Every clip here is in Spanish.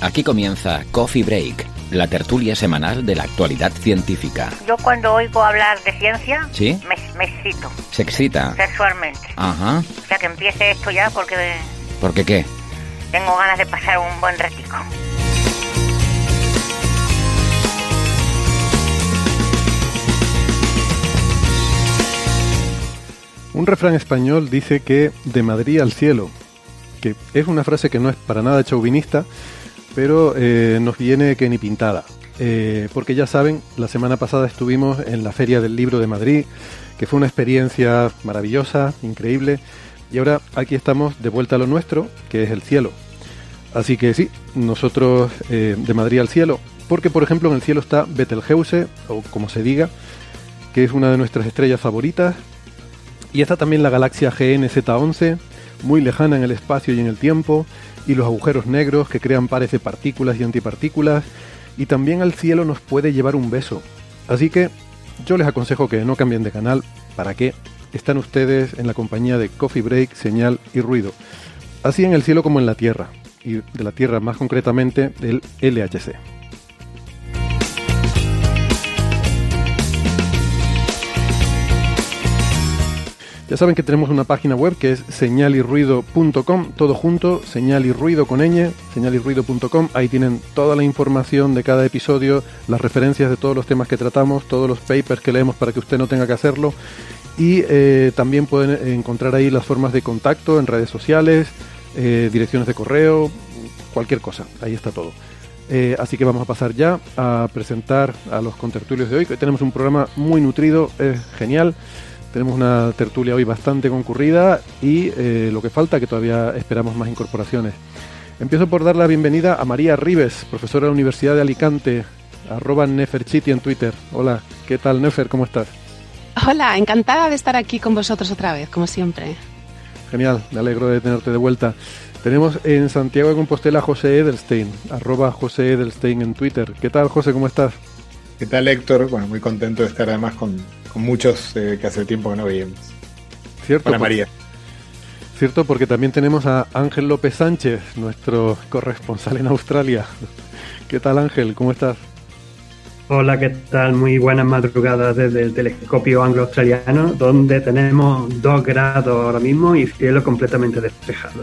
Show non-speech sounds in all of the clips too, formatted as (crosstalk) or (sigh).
Aquí comienza Coffee Break, la tertulia semanal de la actualidad científica. Yo cuando oigo hablar de ciencia, ¿Sí? me, me excito ¿Se excita? sexualmente. Ajá. O sea que empiece esto ya porque ¿Por qué qué? tengo ganas de pasar un buen ratico. Un refrán español dice que de Madrid al cielo, que es una frase que no es para nada chauvinista, pero eh, nos viene que ni pintada. Eh, porque ya saben, la semana pasada estuvimos en la Feria del Libro de Madrid, que fue una experiencia maravillosa, increíble, y ahora aquí estamos de vuelta a lo nuestro, que es el cielo. Así que sí, nosotros eh, de Madrid al cielo, porque por ejemplo en el cielo está Betelgeuse, o como se diga, que es una de nuestras estrellas favoritas, y está también la galaxia GNZ11, muy lejana en el espacio y en el tiempo, y los agujeros negros que crean pares de partículas y antipartículas, y también al cielo nos puede llevar un beso. Así que yo les aconsejo que no cambien de canal, ¿para qué? Están ustedes en la compañía de Coffee Break, Señal y Ruido. Así en el cielo como en la Tierra, y de la Tierra más concretamente del LHC. Ya saben que tenemos una página web que es señalirruido.com, todo junto, señal con ñ, señalirruido.com. Ahí tienen toda la información de cada episodio, las referencias de todos los temas que tratamos, todos los papers que leemos para que usted no tenga que hacerlo. Y eh, también pueden encontrar ahí las formas de contacto en redes sociales, eh, direcciones de correo, cualquier cosa. Ahí está todo. Eh, así que vamos a pasar ya a presentar a los contertulios de hoy. que Hoy tenemos un programa muy nutrido, es genial. Tenemos una tertulia hoy bastante concurrida y eh, lo que falta, que todavía esperamos más incorporaciones. Empiezo por dar la bienvenida a María Rives, profesora de la Universidad de Alicante, arroba Neferchiti en Twitter. Hola, ¿qué tal Nefer? ¿Cómo estás? Hola, encantada de estar aquí con vosotros otra vez, como siempre. Genial, me alegro de tenerte de vuelta. Tenemos en Santiago de Compostela a José Edelstein, arroba José Edelstein en Twitter. ¿Qué tal José? ¿Cómo estás? ¿Qué tal Héctor? Bueno, muy contento de estar además con, con muchos eh, que hace tiempo que no veíamos. ¿Cierto? Hola Por- María. Cierto, porque también tenemos a Ángel López Sánchez, nuestro corresponsal en Australia. ¿Qué tal Ángel? ¿Cómo estás? Hola, ¿qué tal? Muy buenas madrugadas desde el telescopio anglo-australiano, donde tenemos 2 grados ahora mismo y cielo completamente despejado.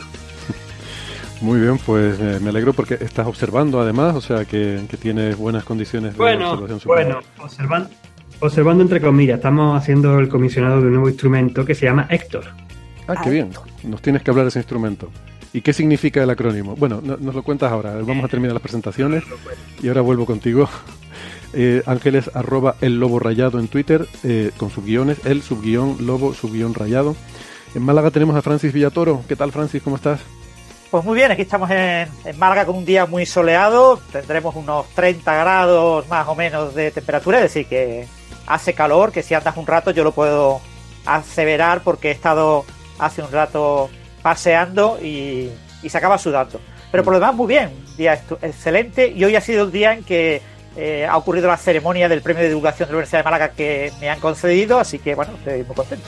Muy bien, pues eh, me alegro porque estás observando además, o sea que, que tienes buenas condiciones de Bueno, observación. bueno, observando, observando entre comillas, estamos haciendo el comisionado de un nuevo instrumento que se llama Héctor. Ah, qué bien. Nos tienes que hablar de ese instrumento. ¿Y qué significa el acrónimo? Bueno, no- nos lo cuentas ahora. Vamos a terminar las presentaciones y ahora vuelvo contigo. (laughs) Eh, Ángeles arroba el lobo rayado en Twitter eh, con sus guiones, el subguión lobo subguión rayado. En Málaga tenemos a Francis Villatoro. ¿Qué tal Francis? ¿Cómo estás? Pues muy bien, aquí estamos en, en Málaga con un día muy soleado, tendremos unos 30 grados más o menos de temperatura, es decir, que hace calor, que si andas un rato yo lo puedo aseverar porque he estado hace un rato paseando y, se acaba sudando. Pero por lo demás muy bien, día excelente y hoy ha sido el día en que eh, ha ocurrido la ceremonia del premio de divulgación de la Universidad de Málaga que me han concedido, así que bueno, estoy muy contento.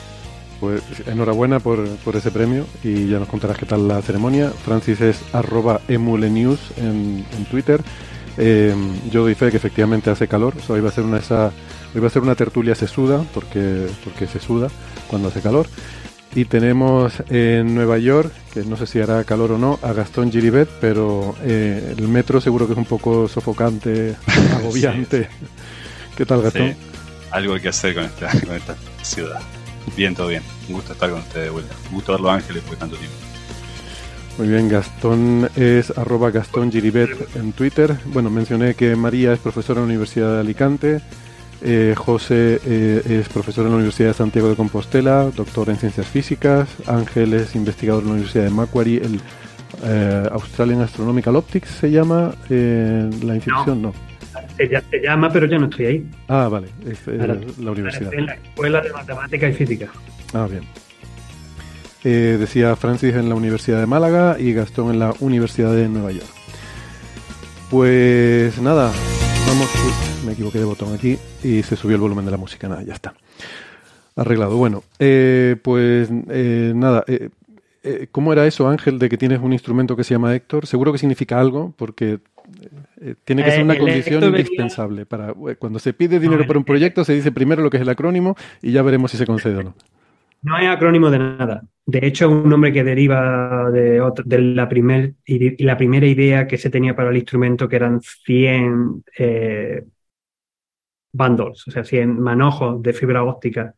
Pues enhorabuena por, por ese premio y ya nos contarás qué tal la ceremonia. Francis es arroba emulenews en, Twitter. Eh, yo doy fe que efectivamente hace calor. Hoy va a ser una esa, hoy va a ser una tertulia sesuda porque, porque se suda cuando hace calor. Y tenemos en Nueva York, que no sé si hará calor o no, a Gastón Giribet, pero eh, el metro seguro que es un poco sofocante, (laughs) agobiante. ¿Qué tal, Gastón? Sí, algo hay que hacer con esta, con esta ciudad. Bien, todo bien. Un gusto estar con ustedes de vuelta. Un gusto verlo, Ángeles, de tanto tiempo. Muy bien, Gastón es arroba Gastón Giribet en Twitter. Bueno, mencioné que María es profesora en la Universidad de Alicante. Eh, José eh, es profesor en la Universidad de Santiago de Compostela, doctor en ciencias físicas. Ángel es investigador en la Universidad de Macquarie, el eh, Australian Astronomical Optics se llama la institución, no. Se, llama, pero ya no estoy ahí. Ah, vale, es la universidad. En la Escuela de Matemática y Física. Ah, bien. decía Francis en la Universidad de Málaga y Gastón en la Universidad de Nueva York. Pues nada, vamos me equivoqué de botón aquí y se subió el volumen de la música. Nada, ya está. Arreglado. Bueno, eh, pues eh, nada. Eh, ¿Cómo era eso, Ángel, de que tienes un instrumento que se llama Héctor? Seguro que significa algo, porque tiene que ser una condición indispensable. para Cuando se pide dinero por un proyecto, se dice primero lo que es el acrónimo y ya veremos si se concede o no. No es acrónimo de nada. De hecho, es un nombre que deriva de, de la, primer, la primera idea que se tenía para el instrumento, que eran 100 bundles, o sea, 100 manojos de fibra óptica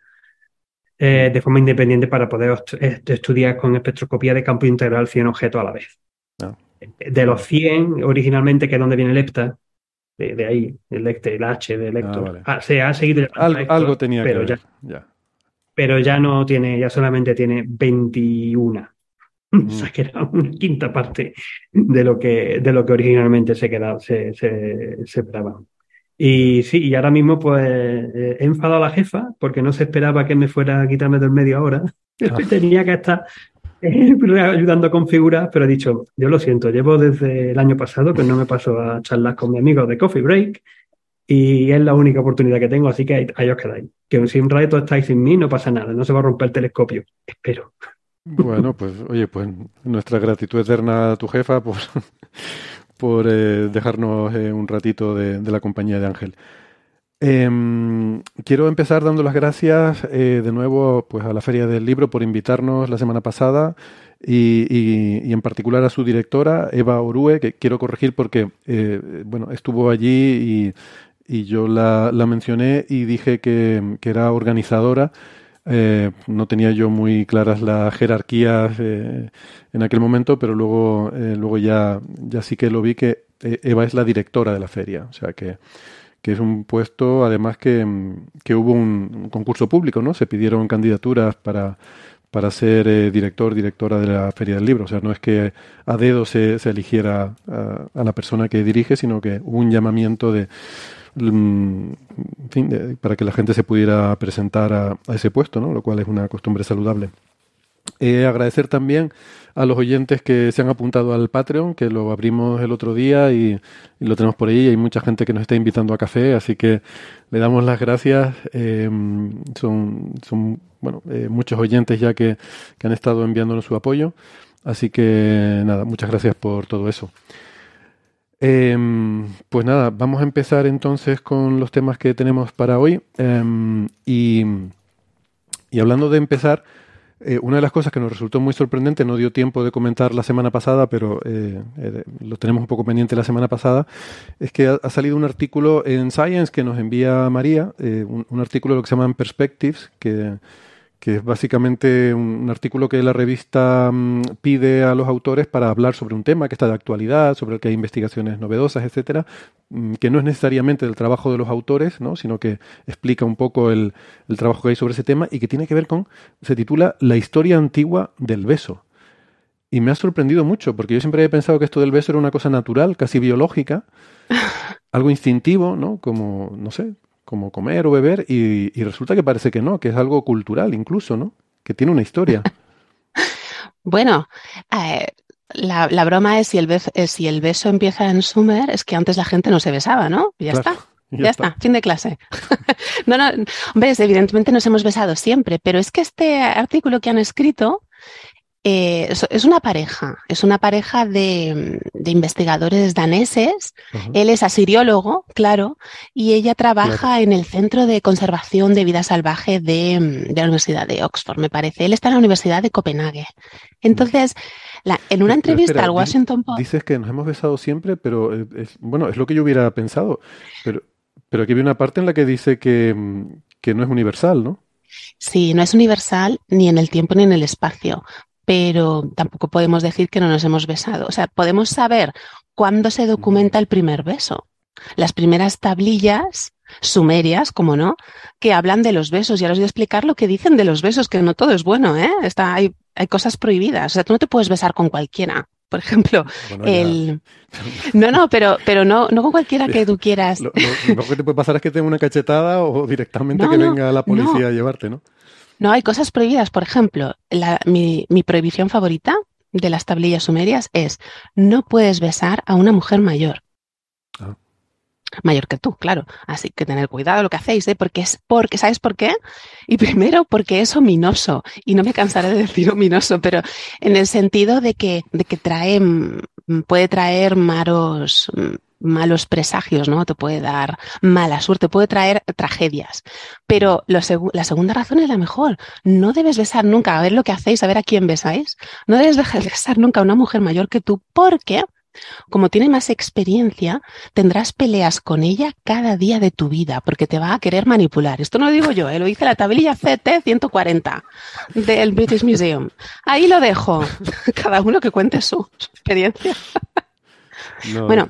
eh, de forma independiente para poder estudiar con espectroscopía de campo integral 100 objetos a la vez. Ah. De los 100, originalmente, que es donde viene el EPTA, de, ahí, el, el H de Lector, ah, se ha seguido algo, tenía pero que ya, Pero ya no tiene, ya solamente tiene 21. (laughs) O sea, que era una quinta parte de lo que, de lo que originalmente se, quedaba, se, se, se esperaba. Y sí, y ahora mismo pues eh, he enfadado a la jefa porque no se esperaba que me fuera a quitarme del medio ahora. (laughs) Ah. Tenía que estar eh, (laughs) ayudando a configurar, pero he dicho, yo lo siento, llevo desde el año pasado que no me paso a charlas con mi amigo de Coffee Break y es la única oportunidad que tengo, así que ahí, os quedáis. Que si un rato estáis sin mí, no pasa nada, no se va a romper el telescopio, espero. Bueno, pues oye, pues nuestra gratitud eterna a tu jefa por, (laughs) por eh, dejarnos eh, un ratito de, la compañía de Ángel. Em, quiero empezar dando las gracias eh, de nuevo pues, a la Feria del Libro por invitarnos la semana pasada y, en particular a su directora, Eva Orue, que quiero corregir porque bueno, estuvo allí y, yo la, mencioné y dije que, que era organizadora eh, no tenía yo muy claras las jerarquías eh, en aquel momento, pero luego, eh, luego ya, ya sí que lo vi que Eva es la directora de la feria. O sea que, que es un puesto, además que, que hubo un, concurso público, ¿no? Se pidieron candidaturas para, para ser director, directora de la Feria del Libro. O sea, no es que a dedo se, se eligiera a, la persona que dirige, sino que hubo un llamamiento de, en fin, para que la gente se pudiera presentar a, ese puesto, ¿no? lo cual es una costumbre saludable. Eh, agradecer también a los oyentes que se han apuntado al Patreon, que lo abrimos el otro día y, lo tenemos por ahí. Hay mucha gente que nos está invitando a café, así que le damos las gracias. Son, son bueno, eh, muchos oyentes ya que, que han estado enviándonos su apoyo. Así que nada, muchas gracias por todo eso. Em, pues nada, vamos a empezar entonces con los temas que tenemos para hoy. Em, y, hablando de empezar, eh, una de las cosas que nos resultó muy sorprendente, no dio tiempo de comentar la semana pasada, pero eh, eh, lo tenemos un poco pendiente la semana pasada, es que ha, salido un artículo en Science que nos envía María, un, un, artículo de lo que se llaman Perspectives, que que es básicamente un, artículo que la revista mm, pide a los autores para hablar sobre un tema que está de actualidad, sobre el que hay investigaciones novedosas, etcétera, mm, que no es necesariamente del trabajo de los autores, ¿no? sino que explica un poco el, el trabajo que hay sobre ese tema y que tiene que ver con, se titula La historia antigua del beso. Y me ha sorprendido mucho, porque yo siempre había pensado que esto del beso era una cosa natural, casi biológica, (laughs) algo instintivo, ¿no? Como, no sé, como comer o beber y, resulta que parece que no, que es algo cultural incluso, ¿no? Que tiene una historia. (laughs) bueno, eh, la, broma es si, el beso, si el beso empieza en Sumer, es que antes la gente no se besaba, ¿no? ya está. Ya, está. fin de clase. (laughs) no, no, hombre, evidentemente nos hemos besado siempre, pero es que este artículo que han escrito eh, es una pareja, es una pareja de, investigadores daneses. Él es asiriólogo, claro, y ella trabaja en el Centro de Conservación de Vida Salvaje de, la Universidad de Oxford, me parece. Él está en la Universidad de Copenhague. Entonces, en una entrevista al Washington Post. Dices que nos hemos besado siempre, pero eh, es, bueno, es lo que yo hubiera pensado. Pero, pero aquí hay una parte en la que dice que, que no es universal, ¿no? Sí, no es universal ni en el tiempo ni en el espacio, pero tampoco podemos decir que no nos hemos besado. O sea, podemos saber cuándo se documenta el primer beso. Las primeras tablillas sumerias, como no, que hablan de los besos. Y ahora os voy a explicar lo que dicen de los besos, que no todo es bueno, ¿eh? Está, hay, hay cosas prohibidas. O sea, tú no te puedes besar con cualquiera. Por ejemplo, el... No, no, pero, pero no, no con cualquiera que tú quieras. Lo, lo, que te puede pasar es que tenga una cachetada o directamente que venga la policía a llevarte, ¿no? No, hay cosas prohibidas. Por ejemplo, la, mi, mi prohibición favorita de las tablillas sumerias es no puedes besar a una mujer mayor. Mayor que tú, claro. Así que tener cuidado lo que hacéis, ¿eh? porque es porque, ¿sabes por qué? Y primero porque es ominoso, y no me cansaré de decir ominoso, pero en el sentido de que, de que trae, mm, puede traer malos, mm, malos presagios, ¿no? Te puede dar mala suerte, puede traer tragedias. Pero la segunda razón es la mejor. No debes besar nunca, a ver lo que hacéis, a ver a quién besáis. No debes (laughs) besar nunca a una mujer mayor que tú, porque como tiene más experiencia, tendrás peleas con ella cada día de tu vida porque te va a querer manipular. Esto no lo digo yo, ¿eh? lo dice la tablilla CT 140 del British Museum. Ahí lo dejo. (laughs) Cada uno que cuente su, experiencia. bueno,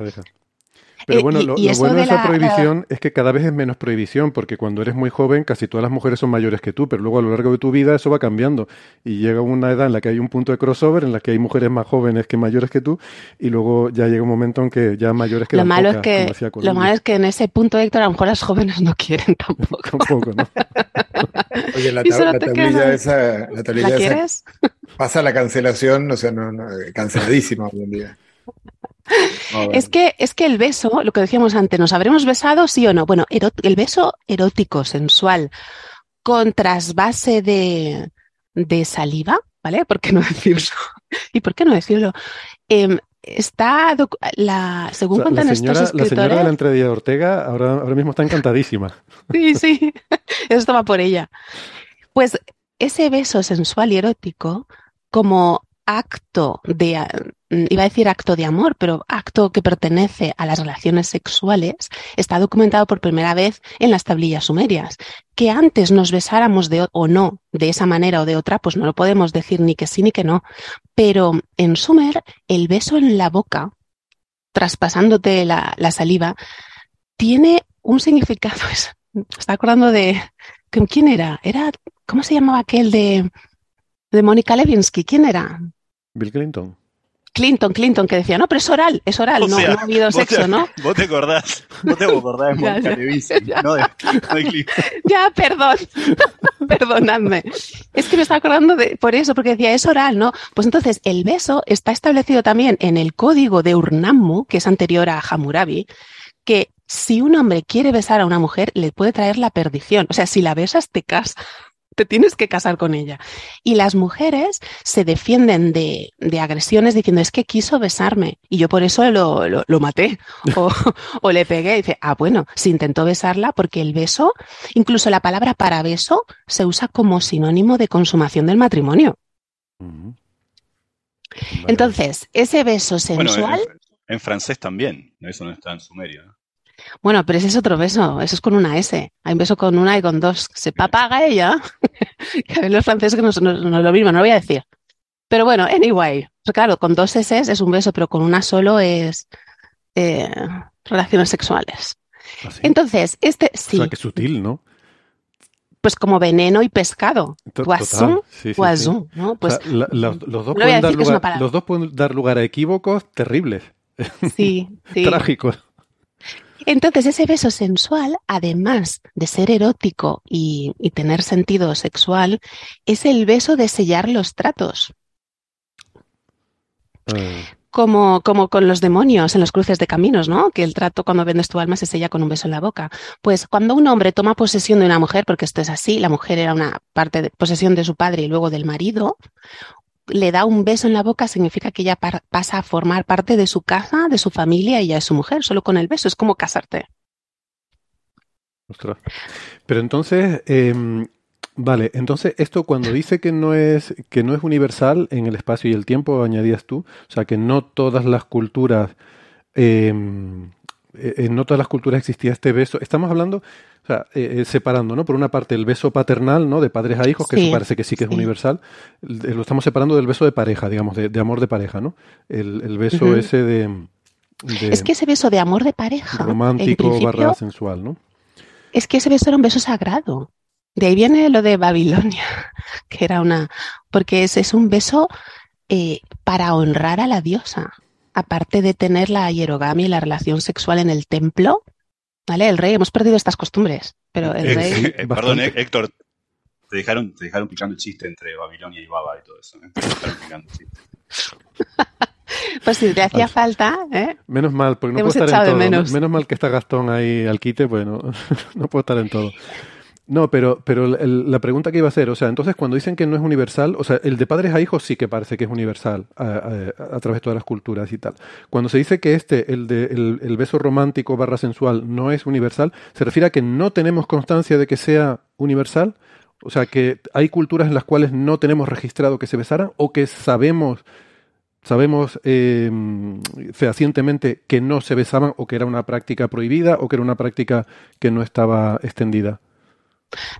pero bueno, lo, bueno de esa prohibición es que cada vez es menos prohibición, porque cuando eres muy joven casi todas las mujeres son mayores que tú, pero luego a lo largo de tu vida eso va cambiando y llega una edad en la que hay un punto de crossover, en la que hay mujeres más jóvenes que mayores que tú, y luego ya llega un momento en que ya mayores que lo malo es que Lo malo es que en ese punto, Héctor, a lo mejor las jóvenes no quieren tampoco. (laughs) tampoco, ¿no? (laughs) Oye, la, tablilla esa, la tablilla esa pasa la cancelación, o sea, no, no canceladísima hoy en día. (laughs) Es que, es que el beso, lo que decíamos antes, ¿nos habremos besado sí o no? Bueno, el beso erótico, sensual, con trasvase de, de saliva, ¿vale? (laughs) ¿Por qué no decirlo? ¿Y por qué no decirlo? Em, está, la, según cuentan la señora, estos escritores... La señora de la entradilla de Ortega ahora, ahora mismo está encantadísima. (laughs) Sí, sí, esto va por ella. Pues ese beso sensual y erótico, como acto de, iba a decir acto de amor, pero acto que pertenece a las relaciones sexuales, está documentado por primera vez en las tablillas sumerias. Que antes nos besáramos de o no de esa manera o de otra, pues no lo podemos decir ni que sí ni que no. Pero en Sumer, el beso en la boca, traspasándote la, saliva, tiene un significado. (laughs) está acordando de. ¿Quién era? Era. ¿Cómo se llamaba aquel de, de Mónica Levinsky? ¿Quién era? Bill Clinton. Clinton, Clinton, que decía, no, pero es oral, es oral, no, ha habido sexo, ¿no? (laughs) Vos te acordás, vos te acordás de (laughs) Mónica Levinsky, no de, (laughs) Ya, perdón, perdonadme. Es que me estaba acordando de, por eso, porque decía, es oral, ¿no? Pues entonces, el beso está establecido también en el código de Urnammu, que es anterior a Hammurabi, que si un hombre quiere besar a una mujer, le puede traer la perdición. O sea, si la besas, te casas te tienes que casar con ella. Y las mujeres se defienden de, agresiones diciendo, es que quiso besarme y yo por eso lo, lo, maté (laughs) o, le pegué. Y dice, ah, bueno, se intentó besarla porque el beso, incluso la palabra para beso, se usa como sinónimo de consumación del matrimonio. Entonces, ese beso sensual... en, francés también, eso no está en sumerio. Bueno, pero ese es otro beso, eso es con una S. Hay un beso con una y con dos. Se papaga ella. (laughs) que a ver los franceses que no, es lo mismo, no lo voy a decir. Pero bueno, anyway. Pues claro, con dos S es un beso, pero con una solo es eh, relaciones sexuales. ¿Ah, Entonces, este sí. O sea, que sutil, ¿no? Pues como veneno y pescado. Poisson, poisson, ¿no? Pues, los, dos pueden dar lugar, los dos pueden dar lugar a equívocos terribles. Sí, (laughs) sí. Trágicos. Entonces, ese beso sensual, además de ser erótico y, tener sentido sexual, es el beso de sellar los tratos. Eh. Como, como con los demonios en los cruces de caminos, ¿no? Que el trato cuando vendes tu alma se sella con un beso en la boca. Pues cuando un hombre toma posesión de una mujer, porque esto es así, la mujer era una parte de posesión de su padre y luego del marido, le da un beso en la boca significa que ella pasa a formar parte de su casa, de su familia y ya es su mujer, solo con el beso, es como casarte. Ostras. Pero entonces, em, vale, entonces esto cuando dice que no es que no es universal en el espacio y el tiempo, añadías tú, o sea que no todas las culturas em, en no todas las culturas existía este beso. Estamos hablando, o sea, separando, ¿no? Por una parte el beso paternal, ¿no? De padres a hijos, que eso parece que sí que es universal. Lo estamos separando del beso de pareja, digamos, de, amor de pareja, ¿no? El, beso ese de, Es que ese beso de amor de pareja. Romántico barra sensual, ¿no? Es que ese beso era un beso sagrado. De ahí viene lo de Babilonia, (laughs) que era una. Porque ese es un beso eh, para honrar a la diosa. Aparte de tener la hierogamia y la relación sexual en el templo, ¿vale? El rey, hemos perdido estas costumbres, pero el rey. Eh, perdón, Héctor, te dejaron, te dejaron picando el chiste entre Babilonia y Baba y todo eso. ¿eh? Te dejaron picando el chiste. (laughs) Pues si te hacía falta, ¿eh? Menos mal, porque no puedo estar en todo. Menos. menos. mal que está Gastón ahí al quite, pues no, (laughs) no puedo estar en todo. No, pero, pero la pregunta que iba a hacer, o sea, entonces cuando dicen que no es universal, o sea, el de padres a hijos sí que parece que es universal a, través de todas las culturas y tal. Cuando se dice que este, el de el, beso romántico barra sensual, no es universal, ¿se refiere a que no tenemos constancia de que sea universal? O sea, que hay culturas en las cuales no tenemos registrado que se besaran o que sabemos sabemos eh, fehacientemente que no se besaban o que era una práctica prohibida o que era una práctica que no estaba extendida.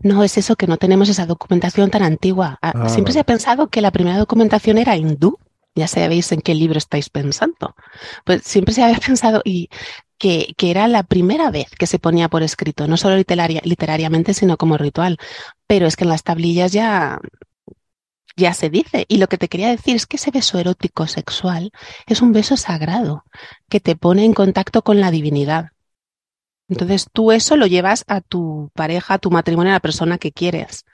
No, es eso, que no tenemos esa documentación tan antigua. Ah, ah, siempre se ha pensado que la primera documentación era hindú. Ya sabéis en qué libro estáis pensando. Pues siempre se había (laughs) pensado y que, que era la primera vez que se ponía por escrito, no solo literariamente, sino como ritual. Pero es que en las tablillas ya, ya se dice. Y lo que te quería decir es que ese beso erótico sexual es un beso sagrado que te pone en contacto con la divinidad. Entonces tú eso lo llevas a tu pareja, a tu matrimonio, a la persona que quieres.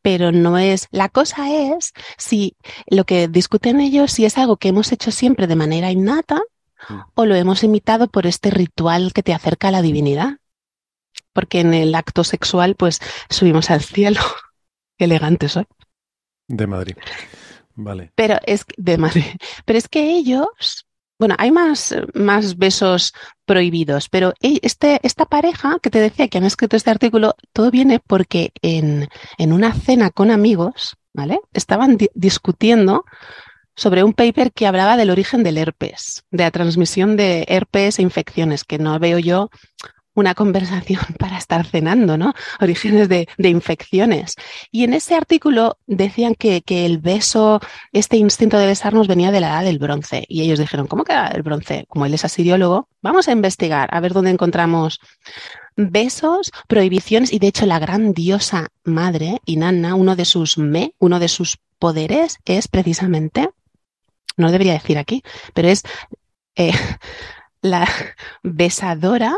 Pero no es, la cosa es si lo que discuten ellos, si es algo que hemos hecho siempre de manera innata mm. o lo hemos imitado por este ritual que te acerca a la divinidad. Porque en el acto sexual, pues subimos al cielo. (laughs) Qué elegante soy. De Madrid. Vale. Pero es de Madrid. Pero es que ellos bueno, hay más, más besos prohibidos, pero e, este, esta pareja que te decía que han escrito este artículo, todo viene porque en, en una cena con amigos, ¿vale? Estaban discutiendo sobre un paper que hablaba del origen del herpes, de la transmisión de herpes e infecciones, que no veo yo una conversación (laughs) para estar cenando, ¿no? Orígenes de, infecciones. Y en ese artículo decían que, el beso, este instinto de besarnos venía de la edad del bronce. Y ellos dijeron, ¿cómo que el bronce? Como él es asiriólogo, vamos a investigar, a ver dónde encontramos besos, prohibiciones. Y de hecho, la gran diosa madre, Inanna, uno de sus me, uno de sus poderes es precisamente, no lo debería decir aquí, pero es eh, (laughs) la besadora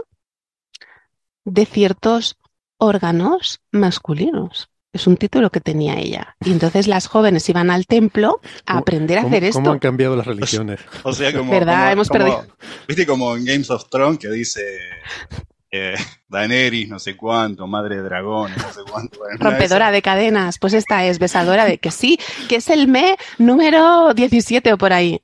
de ciertos órganos masculinos. Es un título que tenía ella. Y entonces las jóvenes iban al templo a aprender a hacer esto. ¿Cómo han cambiado las religiones? (laughs) O sea, como. ¿Verdad? Hemos perdido. Viste como en Games of Thrones que dice. Eh, Daenerys, no sé cuánto, madre de dragones, no sé cuánto. Rompedora de cadenas, pues esta es besadora de que sí, que es el me número 17 o por ahí.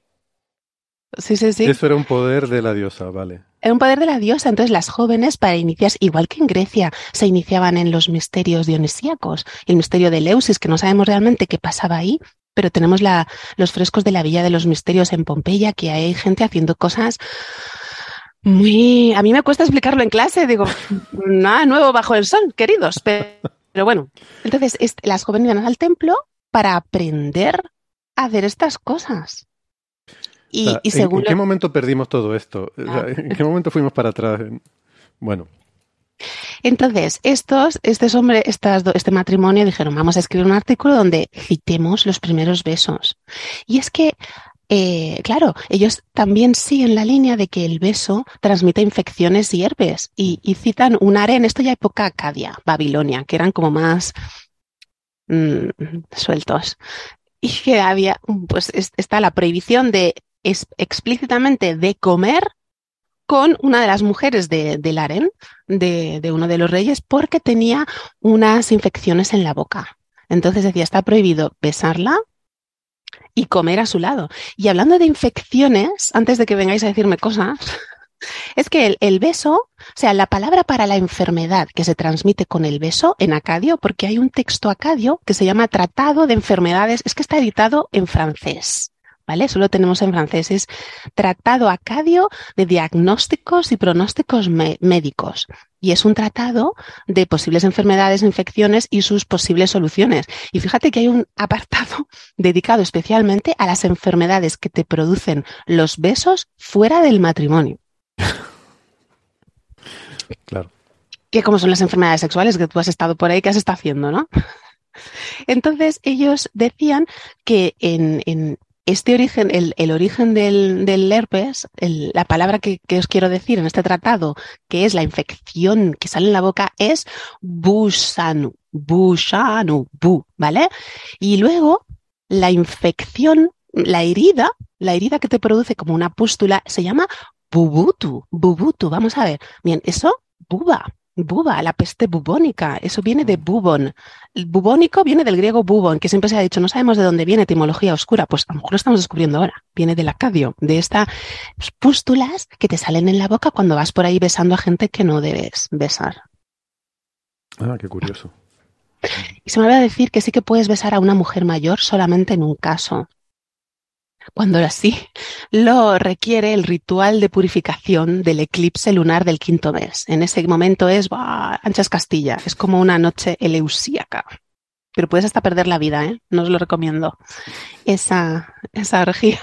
Sí, sí, sí. Eso era un poder de la diosa, vale. Era un poder de la diosa. Entonces las jóvenes para iniciarse, igual que en Grecia, se iniciaban en los misterios dionisíacos, el misterio de Eleusis, que no sabemos realmente qué pasaba ahí, pero tenemos la, los frescos de la Villa de los Misterios en Pompeya, que hay gente haciendo cosas muy... A mí me cuesta explicarlo en clase, digo, (laughs) nada nuevo bajo el sol, queridos. Pero, bueno, entonces las jóvenes iban al templo para aprender a hacer estas cosas. Y, ¿En, qué momento perdimos todo esto? Ah. ¿En qué momento fuimos para atrás? Bueno. Entonces, estos, este hombre, estas, este matrimonio dijeron, vamos a escribir un artículo donde citemos los primeros besos. Y es que, eh, claro, ellos también siguen la línea de que el beso transmite infecciones y herpes. Y, citan un en esto ya época Acadia, Babilonia, que eran como más mm, sueltos. Y que había, pues está la prohibición de es explícitamente de comer con una de las mujeres de, del harén, de, de, uno de los reyes, porque tenía unas infecciones en la boca. Entonces decía, está prohibido besarla y comer a su lado. Y hablando de infecciones, antes de que vengáis a decirme cosas, (laughs) es que el, el, beso, o sea, la palabra para la enfermedad que se transmite con el beso en acadio, porque hay un texto acadio que se llama Tratado de Enfermedades, es que está editado en francés. ¿Vale? Eso lo tenemos en francés. Es Tratado Acadio de Diagnósticos y Pronósticos Médicos. Y es un tratado de posibles enfermedades, infecciones y sus posibles soluciones. Y fíjate que hay un (laughs) apartado dedicado especialmente a las enfermedades que te producen los besos fuera del matrimonio. (laughs) Claro. Que como son las enfermedades sexuales que tú has estado por ahí, ¿qué has estado haciendo, no? (laughs) Entonces ellos decían que en, este origen, el, origen del, herpes, la palabra que, os quiero decir en este tratado, que es la infección que sale en la boca, es busanu, busanu, bu, ¿vale? Y luego la infección, la herida, la herida que te produce como una pústula, se llama bubutu, bubutu. Vamos a ver. Bien, eso, buba, buba, la peste bubónica, eso viene de bubón. El bubónico viene del griego bubón, que siempre se ha dicho, no sabemos de dónde viene etimología oscura, pues a lo mejor lo estamos descubriendo ahora. Viene del acadio, de estas pústulas que te salen en la boca cuando vas por ahí besando a gente que no debes besar. Ah, qué curioso. Y se me va a decir que sí que puedes besar a una mujer mayor solamente en un caso, cuando así lo requiere el ritual de purificación del eclipse lunar del quinto mes. En ese momento es anchas Castilla, es como una noche eleusíaca. Pero puedes hasta perder la vida, ¿eh? No os lo recomiendo. Esa, esa orgía.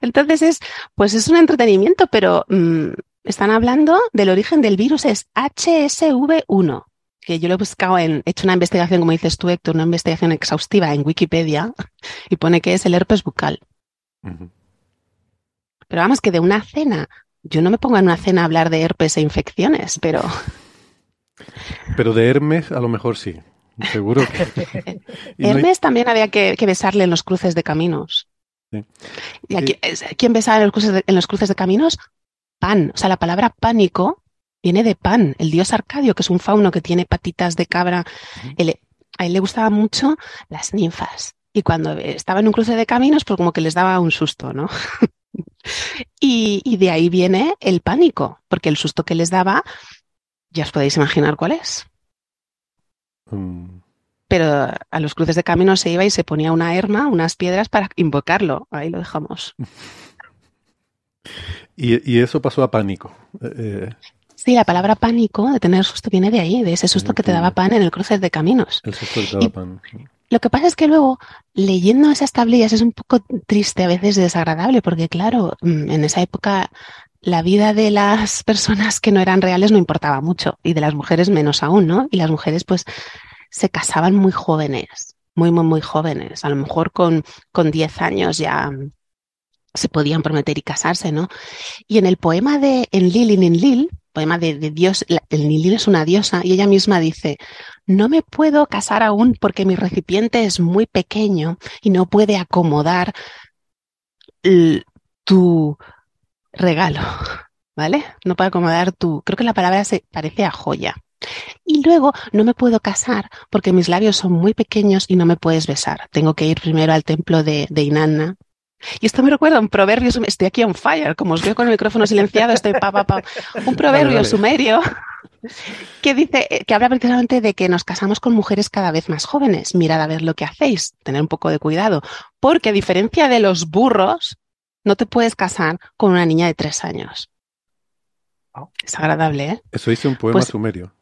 Entonces es, pues es un entretenimiento, pero mm, están hablando del origen del virus, es HSV1 que yo lo he buscado en, he hecho una investigación, como dices tú, Héctor, una investigación exhaustiva en Wikipedia y pone que es el herpes bucal. Pero vamos, que de una cena, yo no me pongo en una cena a hablar de herpes e infecciones, pero... (laughs) Pero de Hermes a lo mejor sí, seguro que... (laughs) Hermes también había que, besarle en los cruces de caminos. ¿Y ¿Quién besaba en los, cruces de, en los cruces de caminos? Pan. O sea, la palabra pánico viene de Pan, el dios Arcadio, que es un fauno que tiene patitas de cabra. a él le gustaban mucho las ninfas. Y cuando estaba en un cruce de caminos, pues como que les daba un susto, ¿no? (laughs) y, de ahí viene el pánico, porque el susto que les daba, ya os podéis imaginar cuál es. Mm. Pero a los cruces de caminos se iba y se ponía una herma, unas piedras para invocarlo. Ahí lo dejamos. (laughs) y, eso pasó a pánico. Eh, eh, Sí, la palabra pánico, de tener susto, viene de ahí, de ese susto que te daba pan en el cruce de caminos. El susto que te daba pan. Lo que pasa es que luego, leyendo esas tablillas, es un poco triste, a veces desagradable, porque claro, mm, en esa época la vida de las (laughs) personas que no eran reales no importaba mucho, y de las mujeres menos aún, ¿no? Y las mujeres pues se casaban muy jóvenes, muy, muy, muy jóvenes. A lo mejor con, con 10 años ya se podían prometer y casarse, ¿no? Y en el poema de Enlil in Lil, poema de, Dios, el Nilil es una diosa y ella misma dice, no me puedo casar aún porque mi recipiente es muy pequeño y no puede acomodar tu regalo, (laughs) ¿vale? No puede acomodar tu, creo que la palabra se parece a joya. Y luego no me puedo casar porque mis labios son muy pequeños y no me puedes besar. Tengo que ir primero al templo de, de Inanna y esto me recuerda a un proverbio, estoy aquí on fire, como os veo con el micrófono silenciado, estoy pa, pa, pa. Un proverbio sumerio que dice, que habla precisamente de que nos casamos con mujeres cada vez más jóvenes. Mirad a ver lo que hacéis, tener un poco de cuidado, porque a diferencia de los burros, no te puedes casar con una niña de tres años. Ah. Es agradable, ¿eh? Eso dice un poema pues sumerio.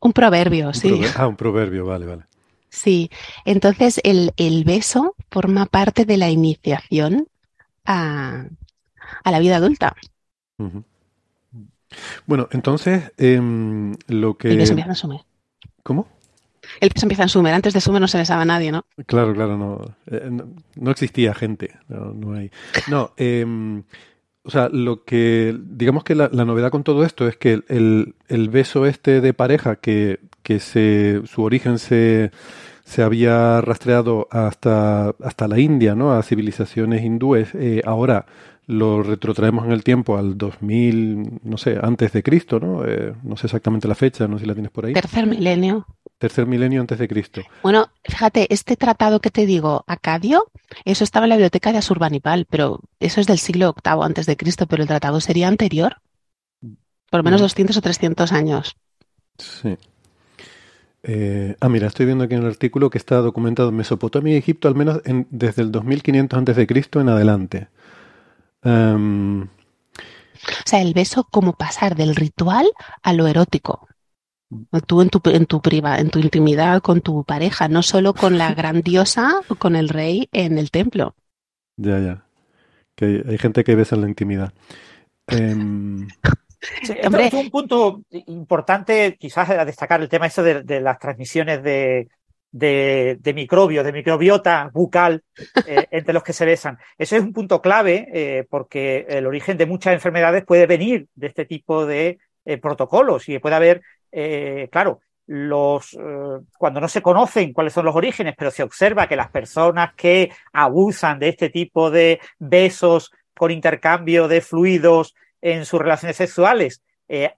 Un proverbio, sí. ah, un proverbio, vale, vale. Sí, entonces el, beso forma parte de la iniciación a, la vida adulta. Bueno, entonces em, lo que... El beso empieza en Sumer. ¿Cómo? El beso empieza en Sumer. Antes de Sumer no se besaba a nadie, ¿no? Claro, claro, no. Eh, no, existía gente. No, no hay. No, em, o sea, lo que... Digamos que la, novedad con todo esto es que el, el beso este de pareja que que se, su origen se, se había rastreado hasta, hasta la India, ¿no? a civilizaciones hindúes, eh, ahora lo retrotraemos en el tiempo al 2000, no sé, antes de Cristo, ¿no? Eh, no sé exactamente la fecha, no sé si la tienes por ahí. Tercer milenio. Tercer milenio antes de Cristo. Bueno, fíjate, este tratado que te digo, Acadio, eso estaba en la biblioteca de Asurbanipal, pero eso es del siglo VIII antes de Cristo, pero el tratado sería anterior, por lo menos 200 o 300 años. Sí. Eh, ah, mira, estoy viendo aquí en el artículo que está documentado en Mesopotamia y Egipto al menos desde el 2500 a.C. en adelante. Em, o sea, el beso como pasar del ritual a lo erótico. Tú en tu, en tu priva, en tu intimidad con tu pareja, no solo con la (laughs) grandiosa o con el rey en el templo. Ya, ya. Que hay, gente que besa en la intimidad. Em, es un punto importante, quizás a destacar el tema eso de, las transmisiones de, de, microbios, de microbiota bucal eh, (laughs) entre los que se besan. Eso es un punto clave eh, porque el origen de muchas enfermedades puede venir de este tipo de eh, protocolos y puede haber, claro, los cuando no se conocen cuáles son los orígenes, pero se observa que las personas que abusan de este tipo de besos con intercambio de fluidos en sus relaciones sexuales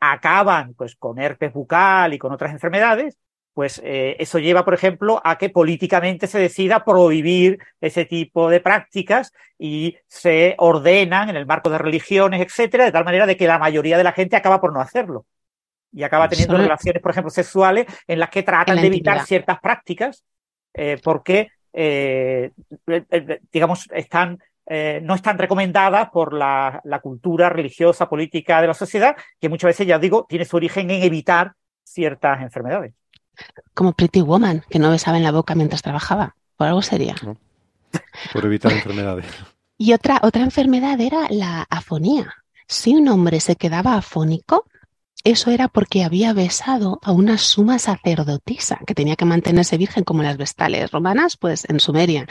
acaban pues con herpes bucal y con otras enfermedades, pues eh, eso lleva, por ejemplo, a que políticamente se decida prohibir ese tipo de prácticas y se ordenan en el marco de religiones, etcétera, de tal manera de que la mayoría de la gente acaba por no hacerlo. Y acaba teniendo relaciones, por ejemplo, sexuales en las que tratan de evitar ciertas prácticas eh, porque, eh, digamos, están no están recomendadas por la, la, cultura religiosa, política de la sociedad, que muchas veces, ya digo, tiene su origen en evitar ciertas enfermedades. Como Pretty Woman, que no besaba en la boca mientras trabajaba. Por algo sería. por evitar enfermedades. Y otra, otra enfermedad era la afonía. Si un hombre se quedaba afónico, eso era porque había besado a una suma sacerdotisa que tenía que mantenerse virgen como las vestales romanas, pues en Sumeria.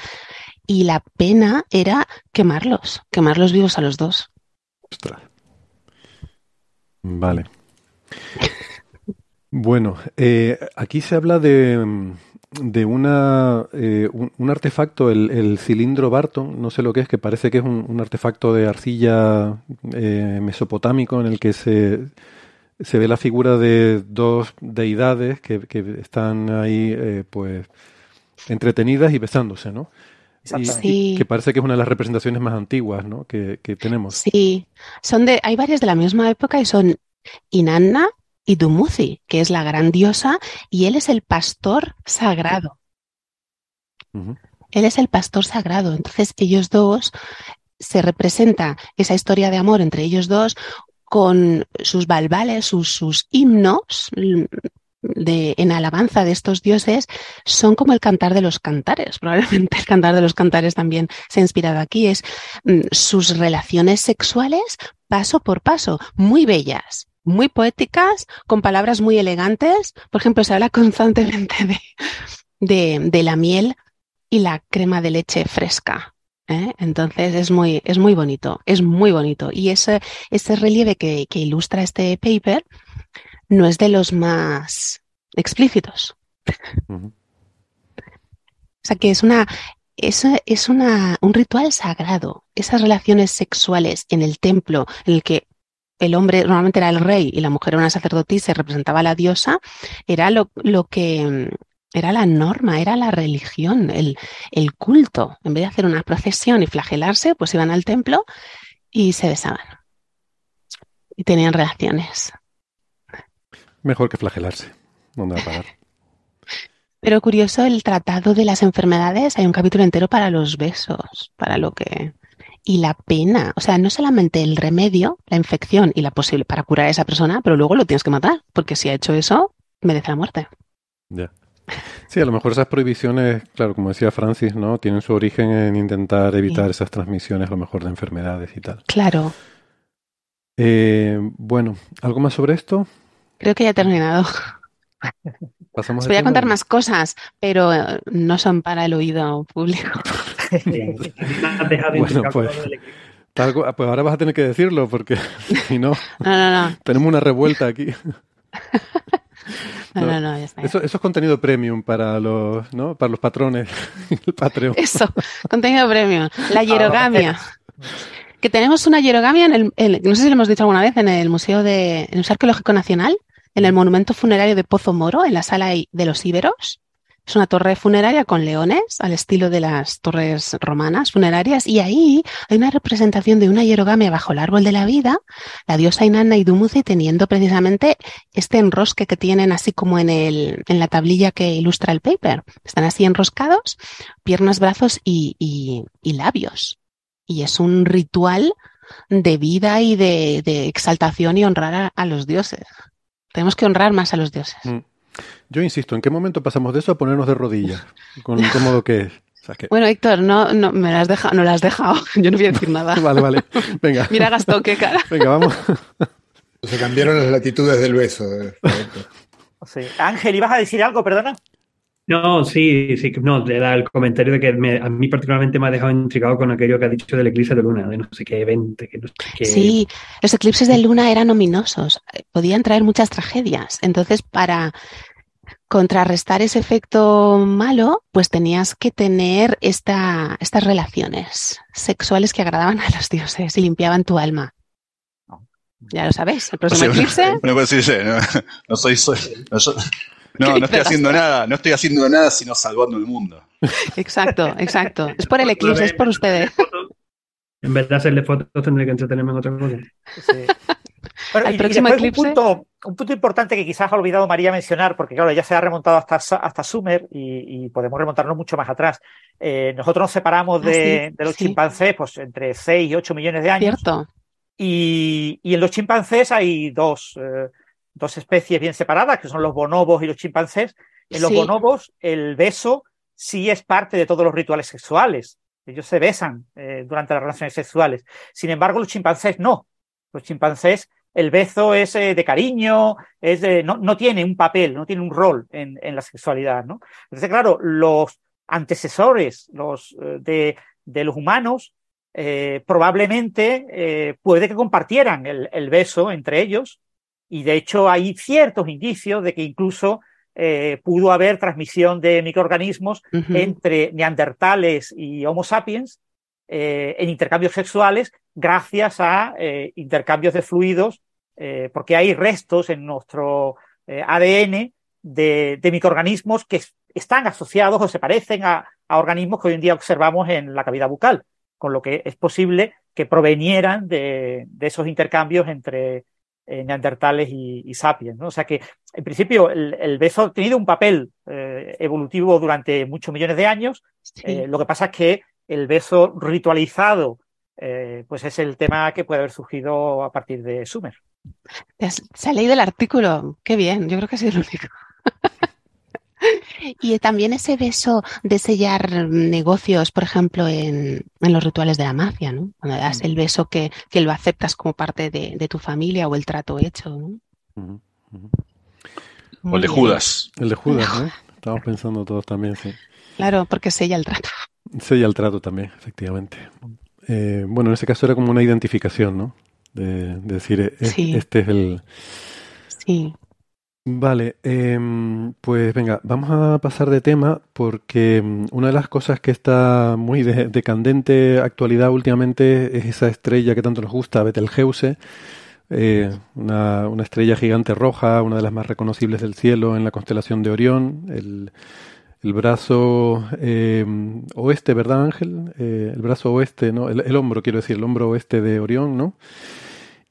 Y la pena era quemarlos, quemarlos vivos a los dos. Ostras. Vale. Bueno, eh, aquí se habla de, de una, eh, un, artefacto, el, cilindro Barton, no sé lo que es, que parece que es un, artefacto de arcilla eh, mesopotámico en el que se, se ve la figura de dos deidades que, que están ahí pues entretenidas y besándose, ¿no? sí. que parece que es una de las representaciones más antiguas ¿no? que, que tenemos. Sí, son de, hay varias de la misma época y son Inanna, y Dumuzi, que es la gran diosa, y él es el pastor sagrado. Él es el pastor sagrado. Entonces, ellos dos se representa esa historia de amor entre ellos dos con sus balbales, sus, sus himnos de, en alabanza de estos dioses son como el cantar de los cantares. (laughs) Probablemente el cantar de los cantares también se ha inspirado aquí. Es mm, sus relaciones sexuales paso por paso, muy bellas, muy poéticas, con palabras muy elegantes. Por ejemplo, se habla constantemente de, de, la miel y la crema de leche fresca. ¿eh? Entonces es muy, es muy bonito, es muy bonito. Y ese, ese relieve que, que, ilustra este paper no es de los más explícitos. O sea que es una, es, es una, un ritual sagrado. Esas relaciones sexuales en el templo, en el que el hombre normalmente era el rey y la mujer era una sacerdotisa y representaba a la diosa, era lo, lo que mm, era la norma, era la religión, el, el, culto. En vez de hacer una procesión y flagelarse, pues iban al templo y se besaban. Y tenían relaciones. Mejor que flagelarse. ¿Dónde va a parar? (laughs) Pero curioso, el tratado de las enfermedades, hay un capítulo entero para los besos, para lo que y la pena. O sea, no solamente el remedio, la infección y la posible para curar a esa persona, pero luego lo tienes que matar, porque si ha hecho eso, merece la muerte. Ya. Sí, a lo mejor esas prohibiciones, claro, como decía Francis, ¿no? Tienen su origen en intentar evitar esas transmisiones, a lo mejor, de enfermedades y tal. Claro. Eh, bueno, ¿algo más sobre esto? Creo que ya he terminado. Os voy a contar más cosas, pero eh, no son para el oído público. bueno, pues, pues ahora vas a tener que decirlo, porque (laughs) si no, no, no, tenemos una revuelta aquí. No, no, no, ya está. Eso, eso, es contenido premium para los, ¿no? para los patrones (laughs) el Patreon. Eso, contenido premium. La hierogamia. que tenemos una hierogamia en el, no sé si lo hemos dicho alguna vez, en el Museo de, en el Museo Arqueológico Nacional, en el monumento funerario de Pozo Moro, en la sala de los Íberos. Es una torre funeraria con leones, al estilo de las torres romanas funerarias, y ahí hay una representación de una hierogame bajo el árbol de la vida, la diosa Inanna y Dumuzi teniendo precisamente este enrosque que tienen así como en, el, en la tablilla que ilustra el paper. Están así enroscados, piernas, brazos y, y, labios. Y es un ritual de vida y de, exaltación y honrar a, los dioses. Tenemos que honrar más a los dioses. Mm. Yo insisto, ¿en qué momento pasamos de eso a ponernos de rodillas? Con lo incómodo que es. Bueno, Héctor, no, no, me las dejado, no las has dejado. (laughs) Yo no voy a decir (laughs) nada. vale, vale. Venga. Mira, Gastón, qué cara. Venga, vamos. Se cambiaron las latitudes del beso. Eh, (laughs) sí. Ángel, ¿ibas a decir algo, perdona? No, sí, sí, no, era el comentario de que a mí particularmente me ha dejado intrigado con aquello que ha dicho del eclipse de luna, de no sé qué evento. Que no sé qué... Sí, los eclipses de luna eran ominosos, podían traer muchas tragedias. Entonces, para contrarrestar ese efecto malo, pues tenías que tener esta, estas relaciones sexuales que agradaban a los dioses y limpiaban tu alma. Ya lo sabéis, el próximo eclipse. No, no, soy, no, no, estoy haciendo nada, no estoy haciendo nada sino salvando el mundo. Exacto, exacto. Es por el eclipse, es por ustedes. En vez de hacerle fotos tendré que entretenerme en otra cosa. Sí. el próximo eclipse... un, punto, un punto importante que quizás ha olvidado María mencionar, porque claro, ya se ha remontado hasta, hasta Sumer y, podemos remontarnos mucho más atrás. Eh, nosotros nos separamos ah, de, los chimpancés pues, entre 6 y 8 millones de años. Cierto. Y, y en los chimpancés hay dos, eh, dos especies bien separadas, que son los bonobos y los chimpancés. En los bonobos, el beso sí es parte de todos los rituales sexuales. Ellos se besan eh, durante las relaciones sexuales. Sin embargo, los chimpancés no. Los chimpancés, el beso es eh, de cariño, es de, no, no, tiene un papel, no tiene un rol en, en la sexualidad, ¿no? Entonces, claro, los antecesores los, eh, de, de, los humanos eh, probablemente puede que compartieran el, el, beso entre ellos y de hecho hay ciertos indicios de que incluso pudo haber transmisión de microorganismos entre neandertales y Homo sapiens en intercambios sexuales gracias a eh, intercambios de fluidos, eh, porque hay restos en nuestro eh, ADN de, microorganismos que están asociados o se parecen a, organismos que hoy en día observamos en la cavidad bucal, con lo que es posible que provenieran de, esos intercambios entre neandertales y, sapiens. O sea que, en principio, el, beso ha tenido un papel evolutivo durante muchos millones de años. lo que pasa es que el beso ritualizado eh, pues es el tema que puede haber surgido a partir de Sumer. Se ha leído el artículo, qué bien, yo creo que ha sido el único. (laughs) y también ese beso de sellar negocios, por ejemplo, en, los rituales de la mafia, ¿no? Cuando das mm. el beso que, lo aceptas como parte de, tu familia o el trato hecho, ¿no? O el de Judas. El de Judas, ¿no? (laughs) Estamos pensando todos también, sí. Claro, porque sella el trato. Sella el trato también, efectivamente. Eh, bueno, en este caso era como una identificación, ¿no? De, decir, eh, este es el... Sí. Vale, em, pues venga, vamos a pasar de tema porque em, una de las cosas que está muy de, candente actualidad últimamente es esa estrella que tanto nos gusta, Betelgeuse, eh, una, una, estrella gigante roja, una de las más reconocibles del cielo en la constelación de Orión, el, el brazo eh, oeste, ¿verdad, Ángel? Eh, el brazo oeste, ¿no? El, hombro, quiero decir, el hombro oeste de Orión, ¿no?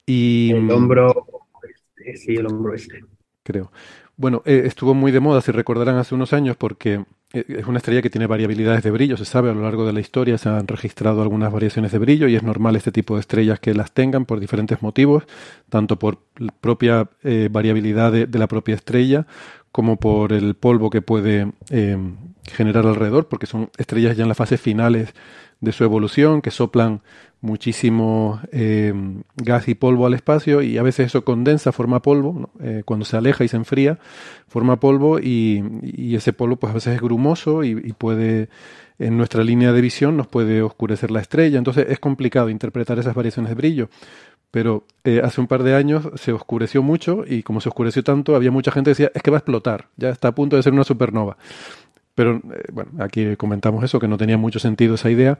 Y, el hombro oeste, sí, el hombro oeste. Creo. Bueno, eh, estuvo muy de moda, si recordarán, hace unos años, porque es una estrella que tiene variabilidades de brillo, se sabe a lo largo de la historia, se han registrado algunas variaciones de brillo y es normal este tipo de estrellas que las tengan por diferentes motivos, tanto por propia variabilidad de, la propia estrella como por el polvo que puede eh, generar alrededor, porque son estrellas ya en las fases finales de su evolución, que soplan muchísimo eh, gas y polvo al espacio y a veces eso condensa, forma polvo, eh, cuando se aleja y se enfría, forma polvo y, ese polvo pues a veces es grumoso y, y, puede, en nuestra línea de visión, nos puede oscurecer la estrella, entonces es complicado interpretar esas variaciones de brillo. Pero eh, hace un par de años se oscureció mucho y como se oscureció tanto, había mucha gente que decía, es que va a explotar, ya está a punto de ser una supernova. Pero eh, bueno, aquí comentamos eso, que no tenía mucho sentido esa idea.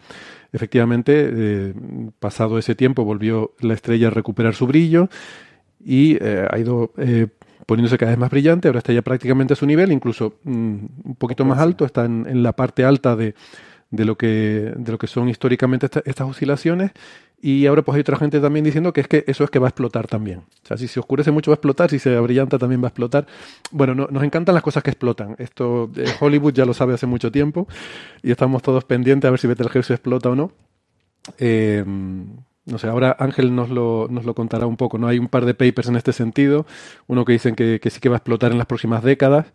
Efectivamente, eh, pasado ese tiempo volvió la estrella a recuperar su brillo y ha ido poniéndose cada vez más brillante, ahora está ya prácticamente a su nivel, incluso mm, un poquito más alto, está en, la parte alta de, de, lo que, de lo que son históricamente estas oscilaciones. Y ahora pues hay otra gente también diciendo que es que eso es que va a explotar también. O sea, si se oscurece mucho va a explotar, si se abrillanta también va a explotar. Bueno, nos encantan las cosas que explotan. Esto eh, Hollywood ya lo sabe hace mucho tiempo y estamos todos pendientes a ver si Betelgeuse explota o no. Eh, no sé, ahora Ángel nos lo, nos lo contará un poco, ¿no? Hay un par de papers en este sentido, uno que dicen que, sí que va a explotar en las próximas décadas.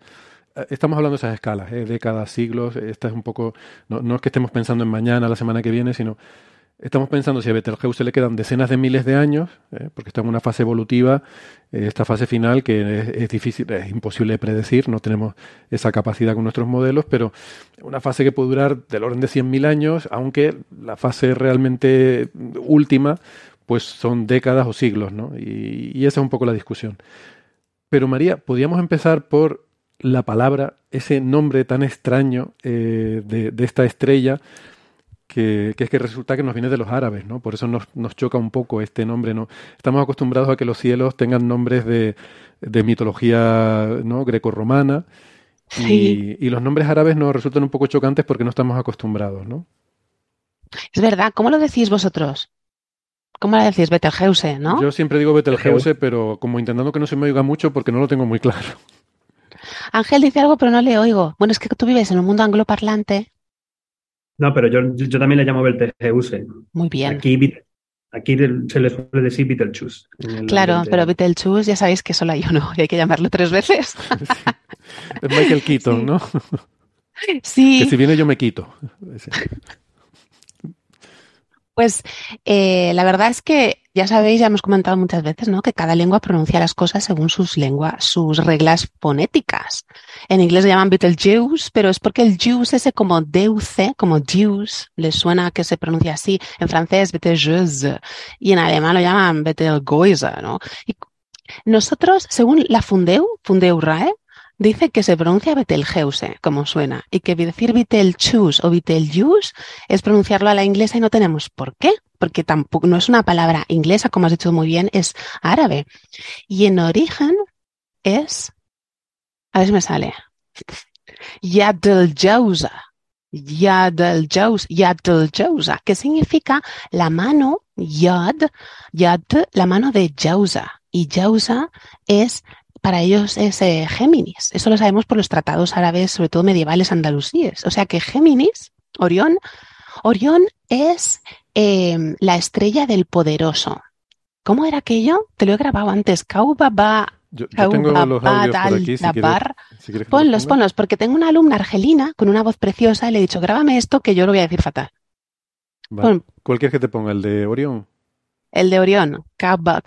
Eh, estamos hablando de esas escalas, ¿eh? décadas, siglos, esta es un poco, no, no es que estemos pensando en mañana, la semana que viene, sino Estamos pensando si a Betelgeuse le quedan decenas de miles de años, ¿eh? porque está en una fase evolutiva, eh, esta fase final que es, difícil, es imposible de predecir, no tenemos esa capacidad con nuestros modelos, pero una fase que puede durar del orden de 100.000 años, aunque la fase realmente última, pues son décadas o siglos, ¿no? Y, esa es un poco la discusión. Pero María, podríamos empezar por la palabra, ese nombre tan extraño eh, de, de esta estrella que, es que resulta que nos viene de los árabes, ¿no? Por eso nos, nos choca un poco este nombre, ¿no? Estamos acostumbrados a que los cielos tengan nombres de, de mitología ¿no? grecorromana y, y, los nombres árabes nos resultan un poco chocantes porque no estamos acostumbrados, ¿no? Es verdad, ¿cómo lo decís vosotros? ¿Cómo lo decís? Betelgeuse, ¿no? Yo siempre digo Betelgeuse, pero como intentando que no se me oiga mucho porque no lo tengo muy claro. Ángel dice algo, pero no le oigo. Bueno, es que tú vives en un mundo angloparlante no, pero yo, yo también le llamo Betelgeuse. Muy bien. Aquí, aquí se le suele decir Betelgeuse. Claro, pero Betelgeuse ya sabéis que solo hay uno y hay que llamarlo tres veces. (laughs) Es Michael Keaton, ¿no? Sí. Que si viene yo me quito. (laughs) Pues eh, la verdad es que ya sabéis, ya hemos comentado muchas veces, ¿no? Que cada lengua pronuncia las cosas según sus lenguas, sus reglas fonéticas. En inglés le llaman Betelgeuse, pero es porque el juice ese como deuce, como Jews, les suena que se pronuncia así. En francés, Betelgeuse. Y en alemán lo llaman Betelgeuse, ¿no? Y nosotros, según la Fundeu, Fundeu RAE, Dice que se pronuncia Betelgeuse, como suena, y que decir Betelgeuse o Betelgeuse es pronunciarlo a la inglesa y no tenemos por qué, porque tampoco no es una palabra inglesa, como has dicho muy bien, es árabe. Y en origen es, a ver si me sale, Yadeljauza, Yadeljauza, que significa la mano, Yad, Yad, la mano de Jauza. Y Jauza es para ellos es eh, Géminis. Eso lo sabemos por los tratados árabes, sobre todo medievales andalusíes. O sea que Géminis, Orión, Orión es em, la estrella del poderoso. ¿Cómo era aquello? Te lo he grabado antes. Kaubaba. Yo, tengo los audios ponlos, ponlos, porque tengo una alumna argelina con una voz preciosa y le he dicho, grábame esto que yo lo voy a decir fatal. ¿Cuál quieres que te ponga? ¿El de Orión? El de Orión. Kauba,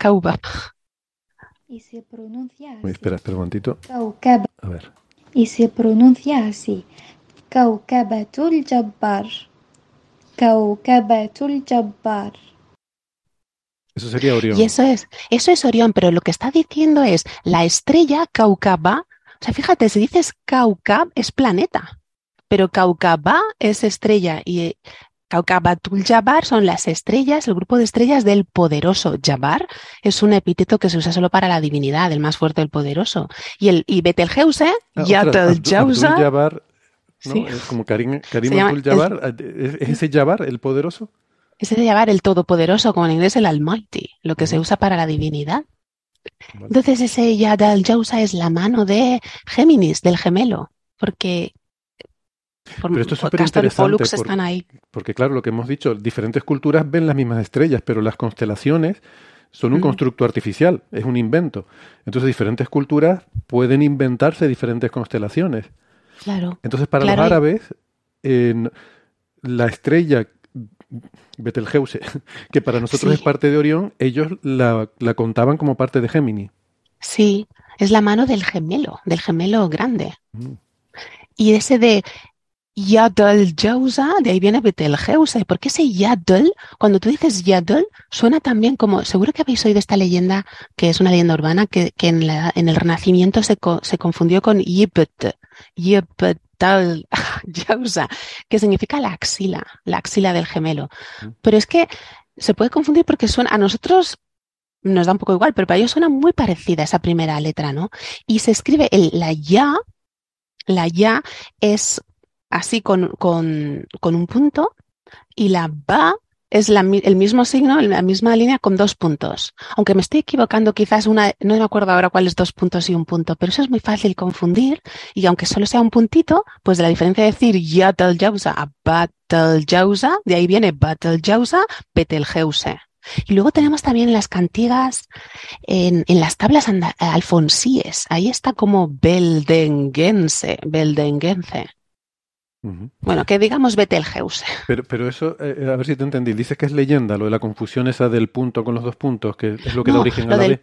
y se pronuncia así. espera, espera un momentito. A ver. Y se pronuncia así. Kaukabatul Jabbar. Kaukabatul Jabbar. Eso sería Orión. Y eso es, eso es Orión, pero lo que está diciendo es la estrella Kaukaba. O sea, fíjate, si dices Kaukab es planeta, pero Kaukaba es estrella y Kaukabatul Jabbar son las estrellas, el grupo de estrellas del poderoso. Jabbar es un epíteto que se usa solo para la divinidad, el más fuerte, el poderoso. Y el y Betelgeuse, ah, Yatel Jabbar, ¿no? Es como Karim, Karim Abdul Jabbar, ¿es ese Jabbar, el poderoso? Ese de Jabbar, el todopoderoso, como en inglés el Almighty, lo que se usa para la divinidad. Entonces ese Yadal Jausa es la mano de Géminis, del gemelo, porque pero esto es súper interesante porque, porque, claro, lo que hemos dicho, diferentes culturas ven las mismas estrellas, pero las constelaciones son un constructo artificial, es un invento. Entonces diferentes culturas pueden inventarse diferentes constelaciones. Claro. Entonces para los árabes, la estrella Betelgeuse, (laughs) que para nosotros es parte de Orión, ellos la, la contaban como parte de Géminis. Sí, es la mano del gemelo, del gemelo grande. Mm. Y ese de Yadol Jausa, de ahí viene Betelgeuse. ¿Por qué ese Yadol? Cuando tú dices Yadol, suena también como, seguro que habéis oído esta leyenda, que es una leyenda urbana, que, que en, la, en, el Renacimiento se, se confundió con Yipet, Yipetal (laughs) Jausa, que significa la axila, la axila del gemelo. Pero es que se puede confundir porque suena, a nosotros nos da un poco igual, pero para ellos suena muy parecida esa primera letra, ¿no? Y se escribe el, la ya, la ya es así con, con, con un punto y la ba es la, el mismo signo, la misma línea con dos puntos. Aunque me estoy equivocando, quizás una, no me acuerdo ahora cuáles dos puntos y un punto, pero eso es muy fácil confundir. Y aunque solo sea un puntito, pues de la diferencia de decir Yatel Jausa a Batel Jausa, de ahí viene Batel Jausa. Y luego tenemos también las cantigas en, en las tablas alfonsíes. Ahí está como Beldengense, Beldengense. Bueno, que digamos Betelgeuse. (laughs) Pero, pero eso, eh, a ver si te entendí. Dices que es leyenda, lo de la confusión esa del punto con los dos puntos, que es lo que da origen a la B.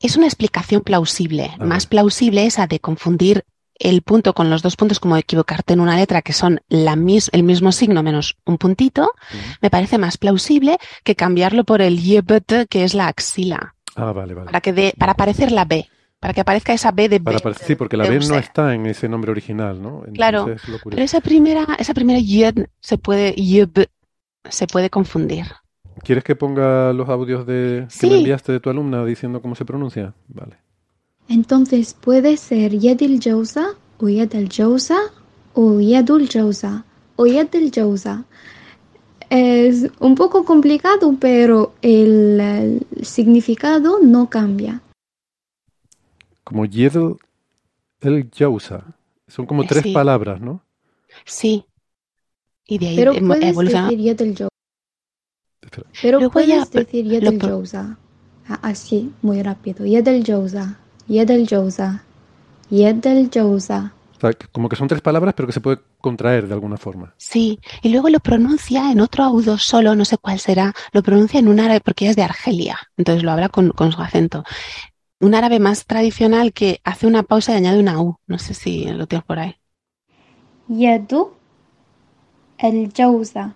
Es una explicación plausible. Ah, Más plausible esa de confundir el punto con los dos puntos, como equivocarte en una letra que son la mis, el mismo signo menos un puntito, me parece más plausible que cambiarlo por el yebt, que es la axila. Ah, vale, vale. Para, que de, para parecer la B para que aparezca esa B de B. sí, porque la B no está en ese nombre original, ¿no? claro, pero esa primera, esa primera yed se puede, se puede confundir. ¿Quieres que ponga los audios de, que me enviaste de tu alumna diciendo cómo se pronuncia? Vale. Entonces puede ser Yedil Jousa o Yedel Jousa o Yedul Jousa o Yedel Jousa. Es un poco complicado, pero el significado no cambia como Yedel el Yausa. Son como tres palabras, ¿no? Sí. Y de ahí Pero puedes decir Yedel Yausa. Pero puedes decir Yedel Yausa. Así, muy rápido. Yedel Yausa. Yedel Yausa. Yedel Yausa. como que son tres palabras, pero que se puede contraer de alguna forma. Sí, y luego lo pronuncia en otro audio solo, no sé cuál será, lo pronuncia en un árabe porque es de Argelia, entonces lo habla con, con su acento un árabe más tradicional que hace una pausa y añade una U. No sé si lo tienes por ahí. Yadu el jauza.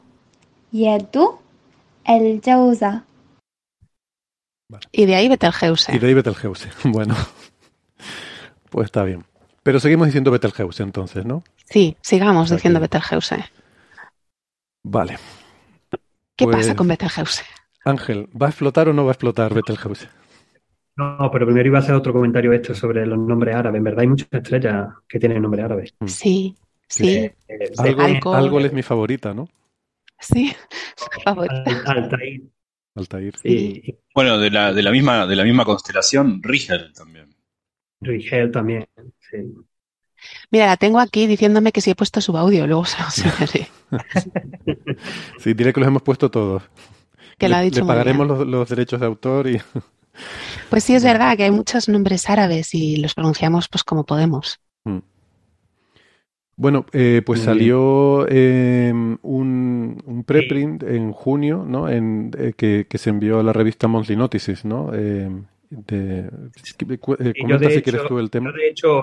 Yadu el jauza. Y de ahí Betelgeuse. Y de ahí Betelgeuse. (laughs) Bueno, pues está bien. Pero seguimos diciendo Betelgeuse entonces, ¿no? Sí, sigamos diciendo Betelgeuse. Vale. ¿Qué pasa pues con Betelgeuse? Ángel, ¿va a explotar o no va a explotar Betelgeuse? No, pero primero iba a hacer otro comentario esto sobre los nombres árabes. En verdad hay muchas estrellas que tienen nombre árabe. Mm. Sí, sí. Eh, eh, algo, es mi favorita, ¿no? Sí, favorita. (laughs) Altair. Altair. Sí. Bueno, de la, de la misma, de la misma constelación, Rigel también. Rigel también, sí. Mira, la tengo aquí diciéndome que si he puesto su audio, luego se lo Sí, diré (laughs) que los hemos puesto todos. Que le, ha dicho le pagaremos los, los derechos de autor y (laughs) pues sí, es verdad que hay muchos nombres árabes y los pronunciamos pues como podemos. Mm. Bueno, eh, pues salió em, un, preprint en junio, ¿no? En, eh, que, se envió a la revista Monthly Notices, ¿no? Em, de, eh, comenta si quieres tú el tema. Yo de hecho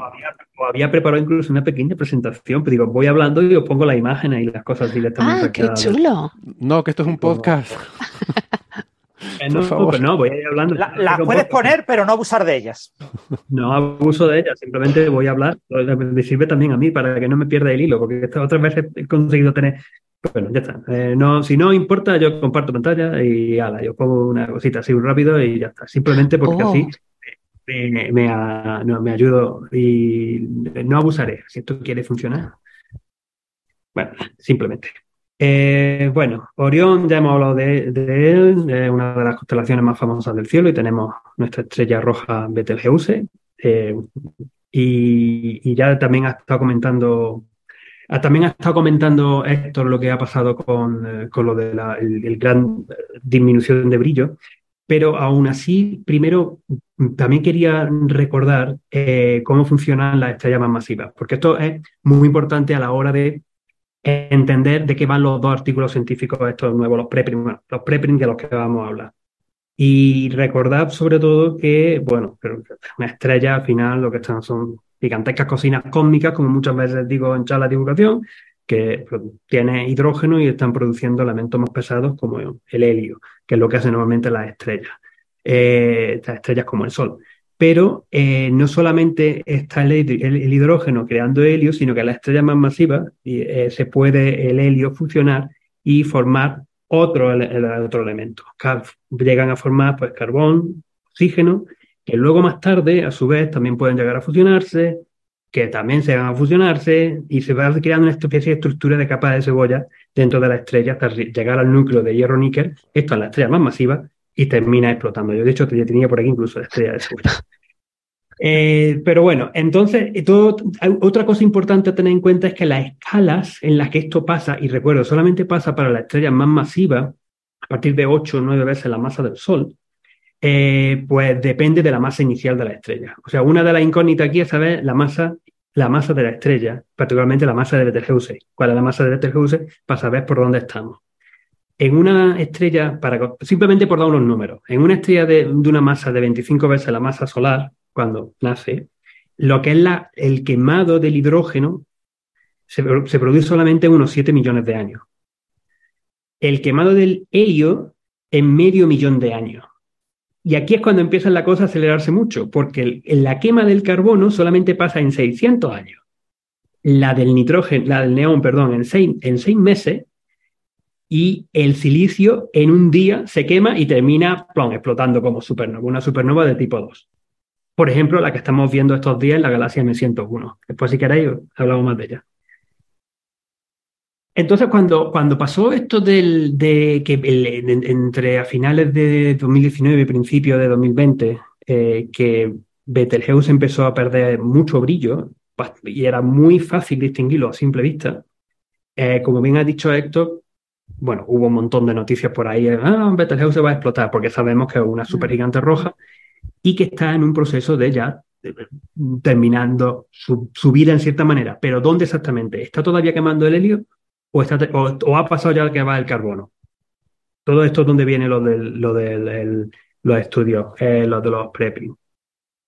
había, preparado incluso una pequeña presentación, pero digo, voy hablando y os pongo la imagen y las cosas directamente. Ah, qué chulo. No, que esto es un podcast. (laughs) Eh, no, favor. no, voy a ir hablando. Las la puedes poner, pero no abusar de ellas. (laughs) No abuso de ellas, simplemente voy a hablar. Me sirve también a mí para que no me pierda el hilo, porque otras veces he conseguido tener. Bueno, ya está. Eh, no, si no importa, yo comparto pantalla y ala, yo pongo una cosita así rápido y ya está. Simplemente porque así oh. me, me, ayudo y no abusaré. Si esto quiere funcionar. Bueno, simplemente. Eh, bueno, Orión, ya hemos hablado de, él, es una de las constelaciones más famosas del cielo y tenemos nuestra estrella roja Betelgeuse. Eh, y, ya también ha estado comentando, también ha estado comentando lo que ha pasado con, eh, lo de la gran disminución de brillo. Pero aún así, primero, también quería recordar cómo funcionan las estrellas más masivas, porque esto es muy importante a la hora de entender de qué van los dos artículos científicos estos nuevos, los preprints, los preprints de los que vamos a hablar. Y recordad sobre todo que, bueno, una estrella al final lo que están son gigantescas cocinas cósmicas, como muchas veces digo en charlas de divulgación, que tienen hidrógeno y están produciendo elementos más pesados como el helio, que es lo que hacen normalmente las estrellas, eh, estas estrellas como el Sol pero eh, no solamente está el, hidrógeno creando helio, sino que la estrella más masiva eh, se puede el helio fusionar y formar otro, otro elemento. Llegan a formar pues, carbón, oxígeno, que luego más tarde, a su vez, también pueden llegar a fusionarse, que también se van a fusionarse y se va creando una especie de estructura de capas de cebolla dentro de la estrella hasta llegar al núcleo de hierro-níquel, esto es la estrella más masiva, y termina explotando. Yo, de hecho, tenía por aquí incluso la estrella de cebolla. (laughs) Eh, pero bueno, entonces, todo, otra cosa importante a tener en cuenta es que las escalas en las que esto pasa, y recuerdo, solamente pasa para la estrella más masiva, a partir de 8 o 9 veces la masa del Sol, eh, pues depende de la masa inicial de la estrella. O sea, una de las incógnitas aquí es saber la masa, la masa de la estrella, particularmente la masa de Betelgeuse. ¿Cuál es la masa de Betelgeuse? Para saber por dónde estamos. En una estrella, simplemente por dar unos números, en una estrella de, una masa de 25 veces la masa solar, cuando nace, lo que es el quemado del hidrógeno se, produce solamente en unos 7 millones de años. El quemado del helio en medio millón de años. Y aquí es cuando empieza la cosa a acelerarse mucho, porque la quema del carbono solamente pasa en 600 años. La del nitrógeno, la del neón, perdón, en seis, en seis meses. Y el silicio en un día se quema y termina explotando como supernova, una supernova de tipo 2. Por ejemplo, la que estamos viendo estos días en la galaxia M101. Después, si queréis, hablamos más de ella. Entonces, cuando, cuando pasó esto del, de que entre a finales de 2019 y principios de 2020, eh, que Betelgeuse empezó a perder mucho brillo y era muy fácil distinguirlo a simple vista, eh, como bien ha dicho Héctor, bueno, hubo un montón de noticias por ahí, ah, Betelgeuse va a explotar, porque sabemos que es una supergigante roja y que está en un proceso de ya eh, terminando su, su vida en cierta manera. Pero ¿dónde exactamente? ¿Está todavía quemando el helio? o, ha pasado ya que va el carbono. Todo esto es donde viene lo de lo los estudios, eh, los de los prepping.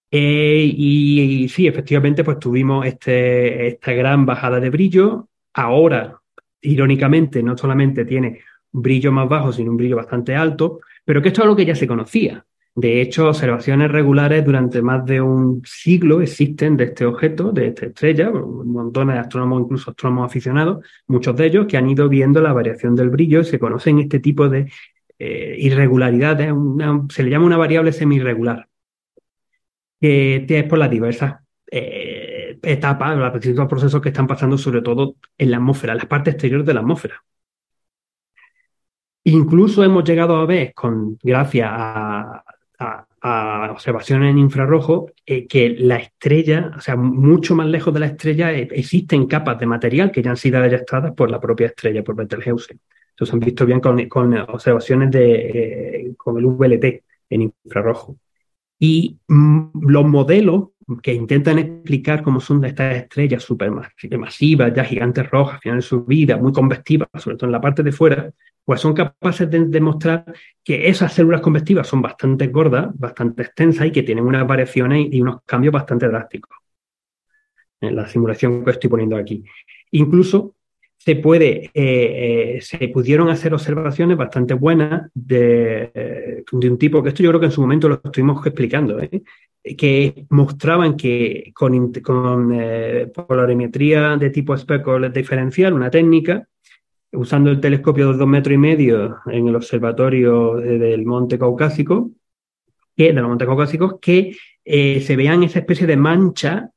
Eh, y, sí, efectivamente, pues tuvimos este, esta gran bajada de brillo. Ahora, irónicamente, no solamente tiene brillo más bajo, sino un brillo bastante alto, pero que esto es algo que ya se conocía. De hecho, observaciones regulares durante más de un siglo existen de este objeto, de esta estrella, un montón de astrónomos, incluso astrónomos aficionados, muchos de ellos que han ido viendo la variación del brillo y se conocen este tipo de eh, irregularidades, se le llama una variable semi-irregular, que es por las diversas eh, etapas, los distintos procesos que están pasando, sobre todo en la atmósfera, en la parte exterior de la atmósfera. Incluso hemos llegado a ver, con, gracias a, observaciones en infrarrojo, eh, que la estrella, o sea, mucho más lejos de la estrella, eh, existen capas de material que ya han sido eyectadas por la propia estrella, por Betelgeuse. Eso se han visto bien con, observaciones de, eh, con el VLT en infrarrojo. Y mm, los modelos que intentan explicar cómo son estas estrellas supermasivas, ya gigantes rojas, al final de su vida, muy convectivas, sobre todo en la parte de fuera, pues son capaces de demostrar que esas células convectivas son bastante gordas, bastante extensas y que tienen unas variaciones y unos cambios bastante drásticos. En la simulación que estoy poniendo aquí. Incluso se puede, eh, eh, se pudieron hacer observaciones bastante buenas de, de, un tipo que esto yo creo que en su momento lo estuvimos explicando, ¿eh? que mostraban que con, con polarimetría de tipo espejo diferencial, una técnica, usando el telescopio de dos metros y medio en el observatorio del Monte Caucásico, que, de los que eh, se vean esa especie de mancha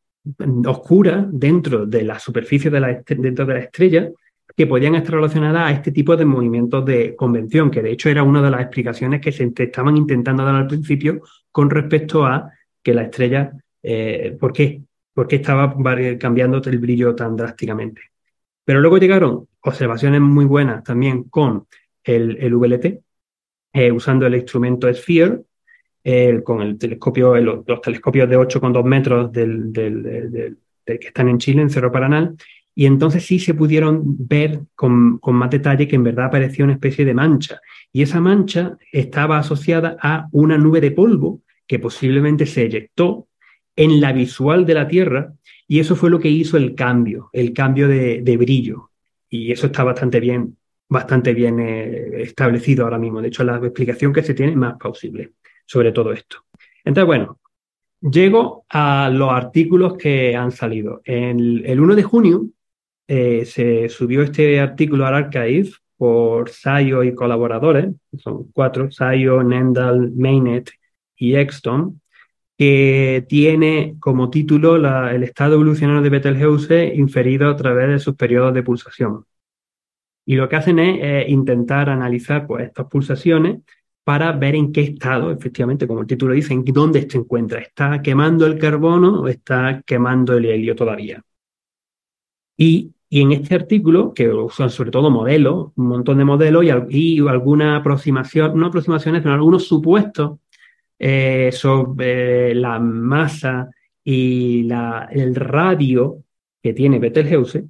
oscura dentro de la superficie de la, dentro de la estrella que podían estar relacionadas a este tipo de movimientos de convención, que de hecho era una de las explicaciones que se estaban intentando dar al principio con respecto a que la estrella, eh, ¿por qué? ¿Por qué estaba cambiando el brillo tan drásticamente? Pero luego llegaron observaciones muy buenas también con el, el VLT, eh, usando el instrumento Sphere, con el telescopio, los, telescopios de 8,2 metros del, del, que están en Chile, en Cerro Paranal, y entonces sí se pudieron ver con, con, más detalle que en verdad aparecía una especie de mancha. Y esa mancha estaba asociada a una nube de polvo que posiblemente se eyectó en la visual de la Tierra y eso fue lo que hizo el cambio, el cambio de, brillo. Y eso está bastante bien, bastante bien eh, establecido ahora mismo. De hecho, la explicación que se tiene es más plausible sobre todo esto. Entonces, bueno, llego a los artículos que han salido. El, el 1 de junio eh, se subió este artículo al archive por Sayo y colaboradores, son cuatro, Sayo, Nendal, Mainet y Exton, que tiene como título el estado evolucionario de Betelgeuse inferido a través de sus periodos de pulsación. Y lo que hacen es intentar analizar pues, estas pulsaciones para ver en qué estado, efectivamente, como el título dice, en dónde se encuentra. ¿Está quemando el carbono o está quemando el helio todavía? Y, en este artículo, que usan sobre todo modelos, un montón de modelos y, y alguna aproximación, no aproximaciones, pero algunos supuestos eh, sobre la masa y la, el radio que tiene Betelgeuse,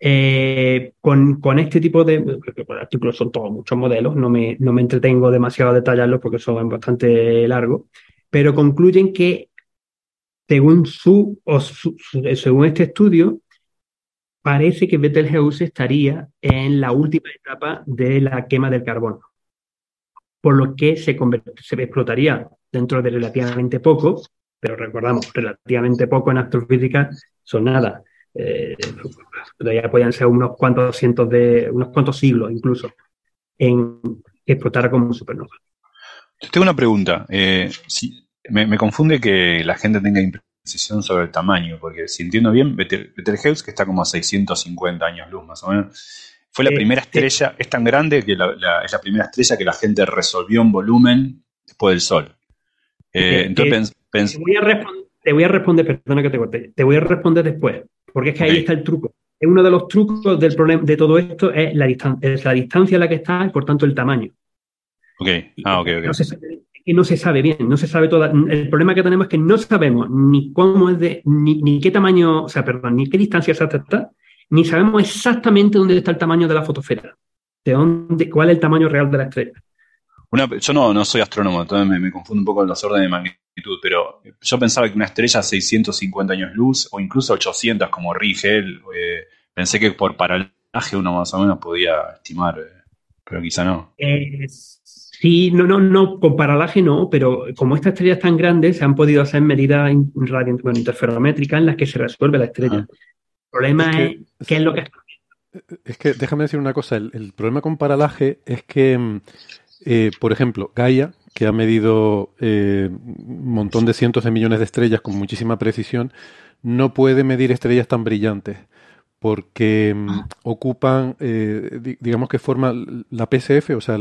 eh, con, con, este tipo de artículos son todos muchos modelos, no me, no me entretengo demasiado a detallarlos porque son bastante largos, pero concluyen que según, su, o según este estudio, parece que Betelgeuse estaría en la última etapa de la quema del carbono por lo que se, se explotaría dentro de relativamente poco, pero recordamos, relativamente poco en astrofísica son nada. Eh, ya podían ser unos cuantos cientos de, unos cuantos siglos incluso, en que explotara como supernova. Tengo una pregunta. Eh, me, confunde que la gente tenga imprecisión sobre el tamaño, porque si entiendo bien, Betelgeuse, que está como a 650 años luz más o menos, fue la primera estrella, es tan grande que la, es la primera estrella que la gente resolvió en volumen después del Sol. Eh, entonces, te, voy a responder, perdona que te corte, te voy a responder después, porque es que ahí está el truco. Uno de los trucos del problema de todo esto es la, distancia, es la distancia a la que está y por tanto el tamaño. Ok, ah, ok, ok. No se, no se sabe bien, no se sabe toda. El problema que tenemos es que no sabemos ni cómo es de, ni, ni qué tamaño, o sea, perdón, ni qué distancia se está ni sabemos exactamente dónde está el tamaño de la fotosfera, de dónde, cuál es el tamaño real de la estrella. Yo no, no, soy astrónomo, entonces me, confundo un poco en los órdenes de magnitud, pero yo pensaba que una estrella a 650 años luz o incluso 800 como Rigel, eh, pensé que por paralaje uno más o menos podía estimar, eh, pero quizá no. sí, no, no, no, con paralaje no, pero como esta estrella es tan grande, se han podido hacer medidas interferométricas en las que se resuelve la estrella. Ah. El problema es, que, qué es lo que... Es que déjame decir una cosa, el, problema con paralaje es que, mm, eh, por ejemplo, Gaia, que ha medido eh, un montón de cientos de millones de estrellas con muchísima precisión, no puede medir estrellas tan brillantes porque mm, ah. ocupan, eh, digamos que forma la PSF, o sea,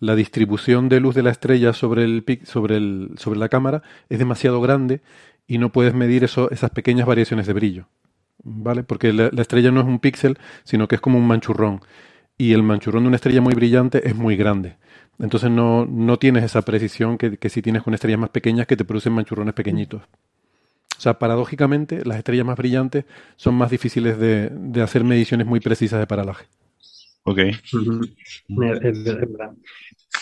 la distribución de luz de la estrella sobre, el, sobre, el, sobre la cámara es demasiado grande y no puedes medir eso, esas pequeñas variaciones de brillo. ¿vale? Porque la, estrella no es un píxel, sino que es como un manchurrón. Y el manchurrón de una estrella muy brillante es muy grande. Entonces no, no tienes esa precisión que, que si tienes con estrellas más pequeñas que te producen manchurrones pequeñitos. O sea, paradójicamente, las estrellas más brillantes son más difíciles de, de hacer mediciones muy precisas de paralaje. Ok. es verdad.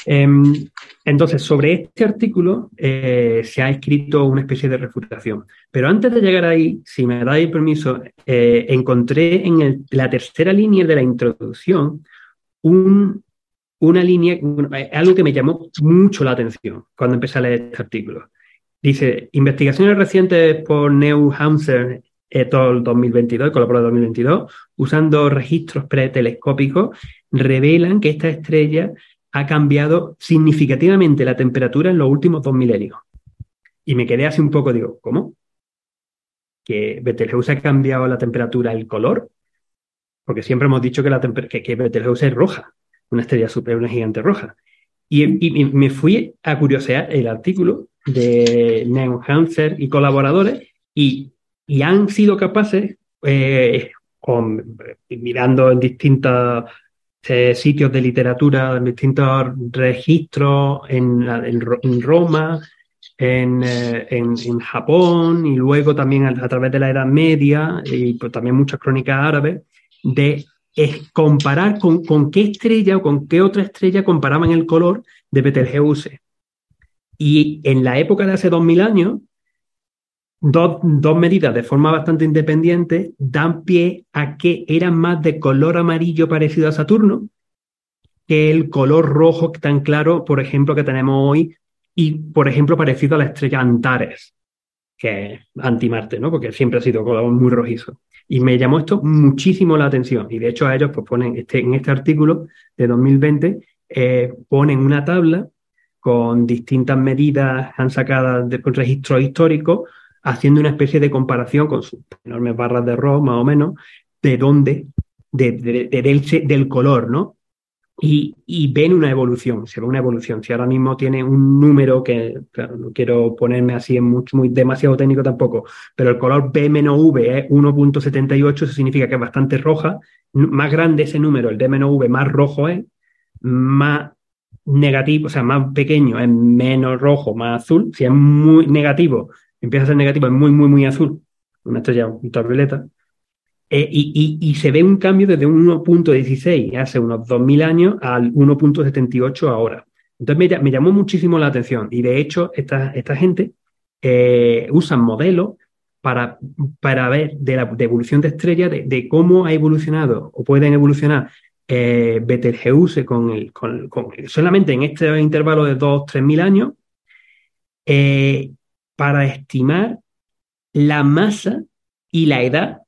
Em, entonces, sobre este artículo eh, se ha escrito una especie de refutación. Pero antes de llegar ahí, si me dais permiso, eh, encontré en la tercera línea de la introducción una línea, eh, algo que me llamó mucho la atención cuando empecé a leer este artículo. Dice, investigaciones recientes por Neuhamser et al. 2022, colaborador 2022, usando registros pretelescópicos, revelan que esta estrella ha cambiado significativamente la temperatura en los últimos dos milenios. Y me quedé así un poco, digo, ¿cómo? ¿Que Betelgeuse ha cambiado la temperatura, el color? Porque siempre hemos dicho que, la que, Betelgeuse es roja, una estrella super, una gigante roja. Y, me fui a curiosear el artículo de Neon Hanser y colaboradores y, han sido capaces, eh, con, mirando en distintas este, sitios de literatura, en distintos registros en, Roma, eh, en, Japón y luego también a, través de la Edad Media y pues, también muchas crónicas árabes, de comparar con, con, qué estrella o con qué otra estrella comparaban el color de Betelgeuse. Y en la época de hace 2000 años, dos, dos, medidas de forma bastante independiente dan pie a que eran más de color amarillo parecido a Saturno que el color rojo tan claro, por ejemplo, que tenemos hoy y, por ejemplo, parecido a la estrella Antares, que es anti-Marte, ¿no? Porque siempre ha sido color muy rojizo. Y me llamó esto muchísimo la atención. Y de hecho a ellos pues ponen este, en este artículo de 2020, eh, ponen una tabla con distintas medidas han sacado de registros históricos, haciendo una especie de comparación con sus enormes barras de rojo, más o menos, de dónde, de, del, color, ¿no? Y, ven una evolución, se ve una evolución. Si ahora mismo tiene un número que, claro, no quiero ponerme así en muy, muy demasiado técnico tampoco, pero el color B-V es 1.78, eso significa que es bastante roja. Más grande ese número, el D-V, más rojo es, más negativo, o sea, más pequeño es menos rojo, más azul. Si es muy negativo, empieza a ser negativo, es muy, muy, muy azul, una estrella ultravioleta. Eh, y, se ve un cambio desde 1.16 hace unos 2000 años al 1.78 ahora. Entonces me, llamó muchísimo la atención y de hecho esta, esta gente eh, usan modelos para, para ver de la evolución de estrellas, de, cómo ha evolucionado o pueden evolucionar eh, Betelgeuse con, el, con, solamente en este intervalo de 2-3 mil años eh, para estimar la masa y la edad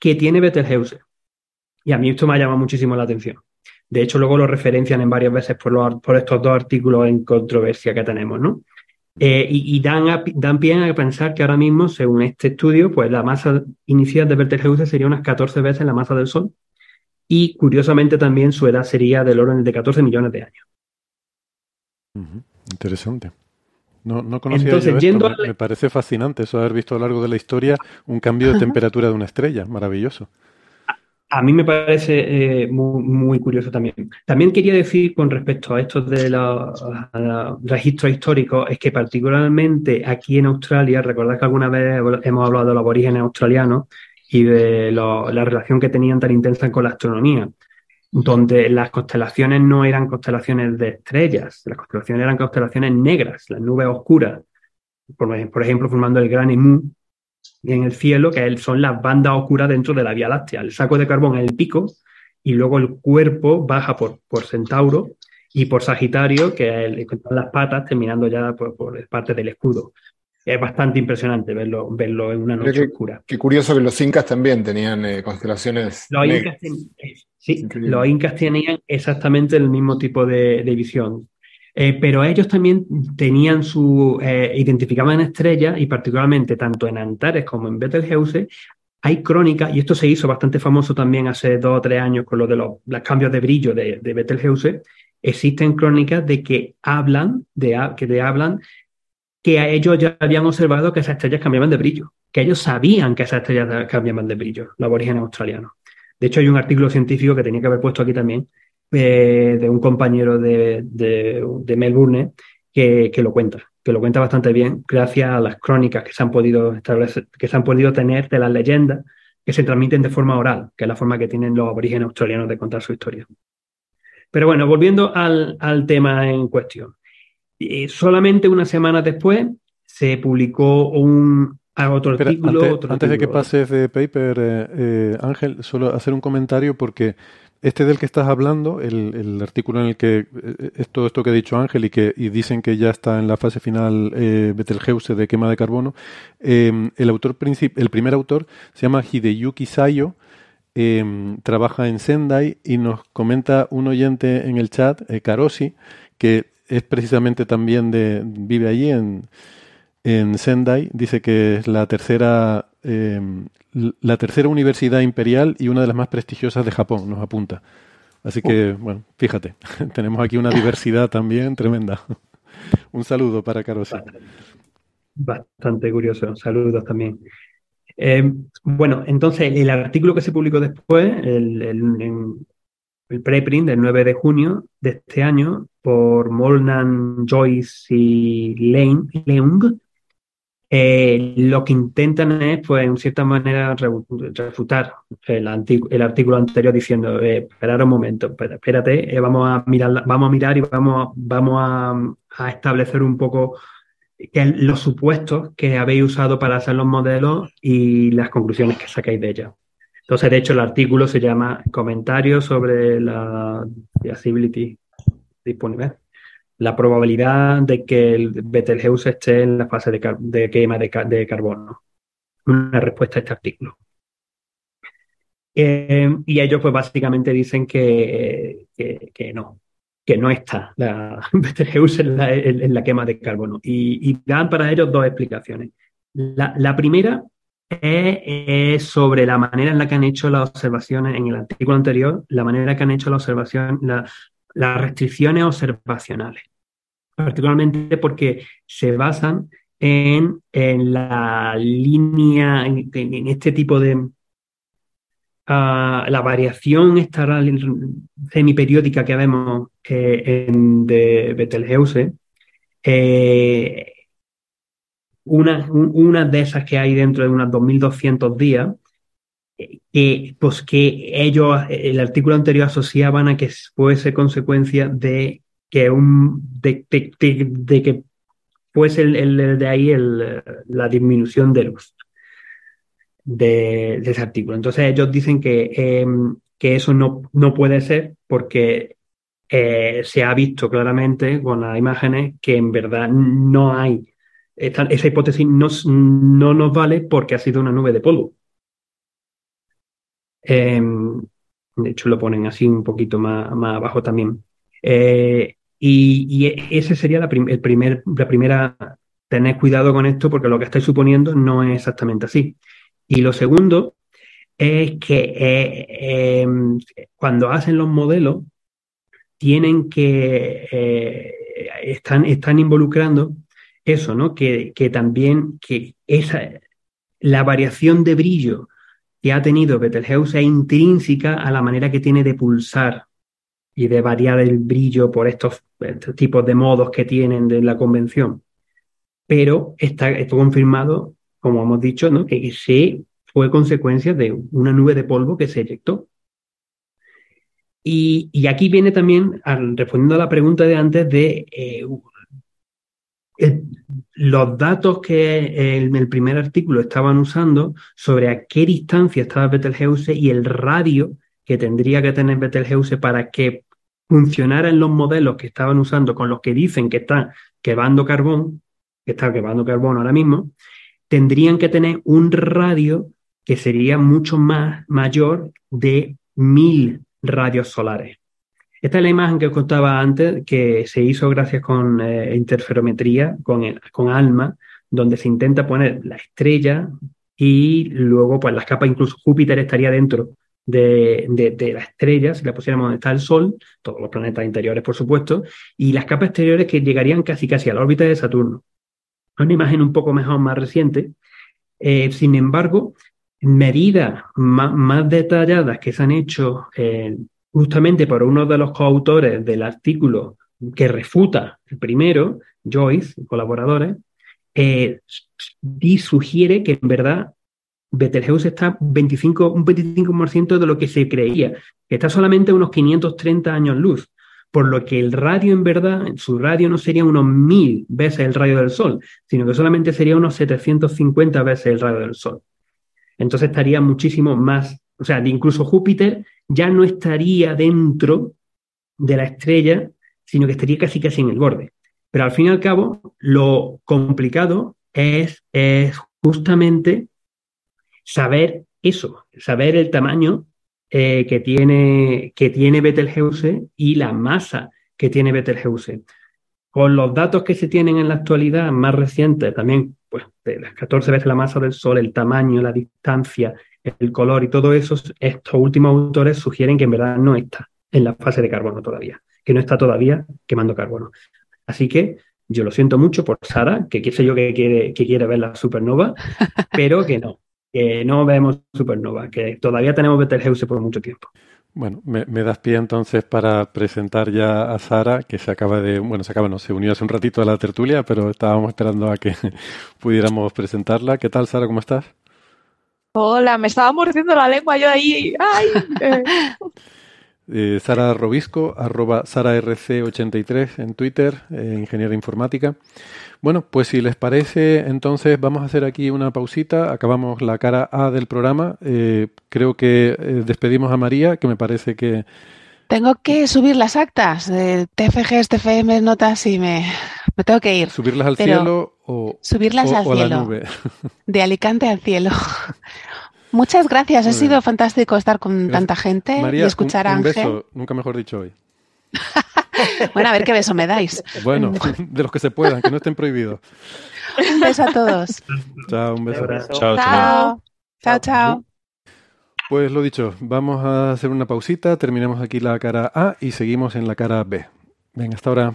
que tiene Betelgeuse. Y a mí esto me ha llamado muchísimo la atención. De hecho, luego lo referencian en varias veces por, estos dos artículos en controversia que tenemos, ¿no? Eh, y, dan, dan pie a pensar que ahora mismo, según este estudio, pues la masa inicial de Betelgeuse sería unas 14 veces la masa del Sol. Y curiosamente también su edad sería del orden de 14 millones de años. Interesante. No, no conocía Entonces, esto. Me, parece fascinante eso haber visto a lo largo de la historia un cambio de temperatura de una estrella. Maravilloso. A mí me parece eh, muy, curioso también. También quería decir con respecto a esto de los registros históricos, es que particularmente aquí en Australia, recordad que alguna vez hemos hablado de los aborígenes australianos y de la relación que tenían tan intensa con la astronomía donde las constelaciones no eran constelaciones de estrellas, las constelaciones eran constelaciones negras, las nubes oscuras, por, ejemplo, formando el gran Emu en el cielo, que son las bandas oscuras dentro de la Vía Láctea. El saco de carbón es el pico y luego el cuerpo baja por, por Centauro y por Sagitario, que es las patas, terminando ya por parte del escudo es bastante impresionante verlo, verlo en una noche oscura. Qué curioso que los incas también tenían eh, constelaciones. Los incas, Sí, los incas tenían exactamente el mismo tipo de, visión. Eh, pero ellos también tenían su, eh, identificaban estrellas y particularmente tanto en Antares como en Betelgeuse hay crónicas, y esto se hizo bastante famoso también hace dos o tres años con lo de los, cambios de brillo de, de, Betelgeuse, existen crónicas de que hablan, de, que de hablan que a ellos ya habían observado que esas estrellas cambiaban de brillo, que ellos sabían que esas estrellas cambiaban de brillo, los aborígenes australianos. De hecho, hay un artículo científico que tenía que haber puesto aquí también, eh, de un compañero de, Melbourne, que, lo cuenta, que lo cuenta bastante bien, gracias a las crónicas que se han podido establecer, que se han podido tener de las leyendas que se transmiten de forma oral, que es la forma que tienen los aborígenes australianos de contar su historia. Pero bueno, volviendo al, tema en cuestión. Eh, solamente una semana después se publicó un, antes, de que pases de paper, eh, eh, Ángel, solo hacer un comentario porque este del que estás hablando, el, artículo en el que eh, es todo esto que ha dicho Ángel y que dicen que ya está en la fase final Betelgeuse de quema de carbono, em, el autor el primer autor se llama Hideyuki Sayo, em, trabaja en Sendai y nos comenta un oyente en el chat, Karosi, que es precisamente también de vive allí en en Sendai, dice que es la tercera, em, la tercera universidad imperial y una de las más prestigiosas de Japón, nos apunta. Así que, bueno, fíjate, (laughs) tenemos aquí una diversidad también tremenda. (laughs) Un saludo para Karosi. Bastante curioso, saludos también. Em, bueno, entonces el artículo que se publicó después, el, el preprint del 9 de junio de este año, por Molnan, Joyce y Leung, eh, lo que intentan es, pues, en cierta manera, refutar el, el artículo anterior diciendo, eh, un momento, espérate, eh, vamos, a mirar, vamos a mirar y vamos, vamos a, establecer un poco los supuestos que habéis usado para hacer los modelos y las conclusiones que sacáis de ellos. Entonces, de hecho, el artículo se llama Comentarios sobre la Feasibility disponible la probabilidad de que el Betelgeuse esté en la fase de, quema de, carbono. Una respuesta a este artículo. Eh, y ellos pues básicamente dicen que, que, no, que no está la (laughs) Betelgeuse en la, quema de carbono. Y, dan para ellos dos explicaciones. La primera es, sobre la manera en la que han hecho las observaciones en el artículo anterior, la manera que han hecho la observación, las restricciones observacionales, particularmente porque se basan en, la línea, en, este tipo de... Ah, la variación esta semiperiódica que vemos eh, en, de Betelgeuse eh, una, de esas que hay dentro de unos 2.200 días, que, pues que ellos, el artículo anterior asociaban a que fuese consecuencia de que un de, que fuese el, de ahí el, la disminución de luz de, ese artículo. Entonces ellos dicen que, em, que eso no, no puede ser porque eh, se ha visto claramente con las imágenes que en verdad no hay esa hipótesis no, no, nos vale porque ha sido una nube de polvo. Em, de hecho, lo ponen así un poquito más, más abajo también. Eh, y, y, ese sería la, el primer, la primera, tener cuidado con esto porque lo que estáis suponiendo no es exactamente así. Y lo segundo es que eh, em, cuando hacen los modelos, tienen que, eh, están, están involucrando eso, ¿no? Que, también que esa, la variación de brillo que ha tenido Betelgeuse es intrínseca a la manera que tiene de pulsar y de variar el brillo por estos, tipos de modos que tienen de la convención. Pero está, confirmado, como hemos dicho, ¿no? que sí fue consecuencia de una nube de polvo que se eyectó. Y, aquí viene también, respondiendo a la pregunta de antes, de eh, los datos que en el primer artículo estaban usando sobre a qué distancia estaba Betelgeuse y el radio que tendría que tener Betelgeuse para que funcionara en los modelos que estaban usando con los que dicen que está quemando carbón, que está quemando carbón ahora mismo, tendrían que tener un radio que sería mucho más mayor de mil radios solares. Esta es la imagen que os contaba antes, que se hizo gracias con eh, interferometría, con, con ALMA, donde se intenta poner la estrella y luego pues las capas, incluso Júpiter estaría dentro de, de, la estrella, si la pusiéramos donde está el Sol, todos los planetas interiores por supuesto, y las capas exteriores que llegarían casi casi a la órbita de Saturno. Es una imagen un poco mejor, más reciente. Eh, sin embargo, medidas más, más, detalladas que se han hecho justamente por uno de los coautores del artículo que refuta el primero, Joyce, colaboradores, eh, sugiere que en verdad Betelgeuse está 25, un 25% de lo que se creía, que está solamente a unos 530 años luz, por lo que el radio en verdad, su radio no sería unos 1000 veces el radio del Sol, sino que solamente sería unos 750 veces el radio del Sol. Entonces estaría muchísimo más, o sea, incluso Júpiter ya no estaría dentro de la estrella, sino que estaría casi casi en el borde. Pero al fin y al cabo, lo complicado es, es justamente saber eso, saber el tamaño eh, que, tiene, que tiene Betelgeuse y la masa que tiene Betelgeuse. Con los datos que se tienen en la actualidad, más recientes, también pues, de las 14 veces la masa del Sol, el tamaño, la distancia, el color y todo eso, estos últimos autores sugieren que en verdad no está en la fase de carbono todavía, que no está todavía quemando carbono. Así que yo lo siento mucho por Sara, que qué sé yo que quiere, que quiere ver la supernova, (laughs) pero que no, que no vemos supernova, que todavía tenemos Betelgeuse por mucho tiempo. Bueno, me, das pie entonces para presentar ya a Sara, que se acaba de, bueno, se acaba, no, se unió hace un ratito a la tertulia, pero estábamos esperando a que (laughs) pudiéramos presentarla. ¿Qué tal, Sara? ¿Cómo estás? Hola, me estaba mordiendo la lengua yo ahí. ¡Ay! (laughs) Eh, Sara Robisco, arroba SaraRC83 en Twitter, eh, ingeniera informática. Bueno, pues si les parece, entonces vamos a hacer aquí una pausita. Acabamos la cara A del programa. Eh, creo que despedimos a María, que me parece que... Tengo que subir las actas de TFG, TFM, notas y me, me tengo que ir. ¿Subirlas al cielo o, subirlas al o cielo. la nube? De Alicante al cielo. (laughs) Muchas gracias, ha sido fantástico estar con tanta gente y escuchar a Ángel. Un beso, nunca mejor dicho hoy. (laughs) bueno, a ver qué beso me dais. Bueno, (laughs) de los que se puedan, que no estén prohibidos. Un beso a todos. Chao, un beso. Chao, chao. Chao, chao. Pues lo dicho, vamos a hacer una pausita, terminamos aquí la cara A y seguimos en la cara B. Venga, hasta ahora.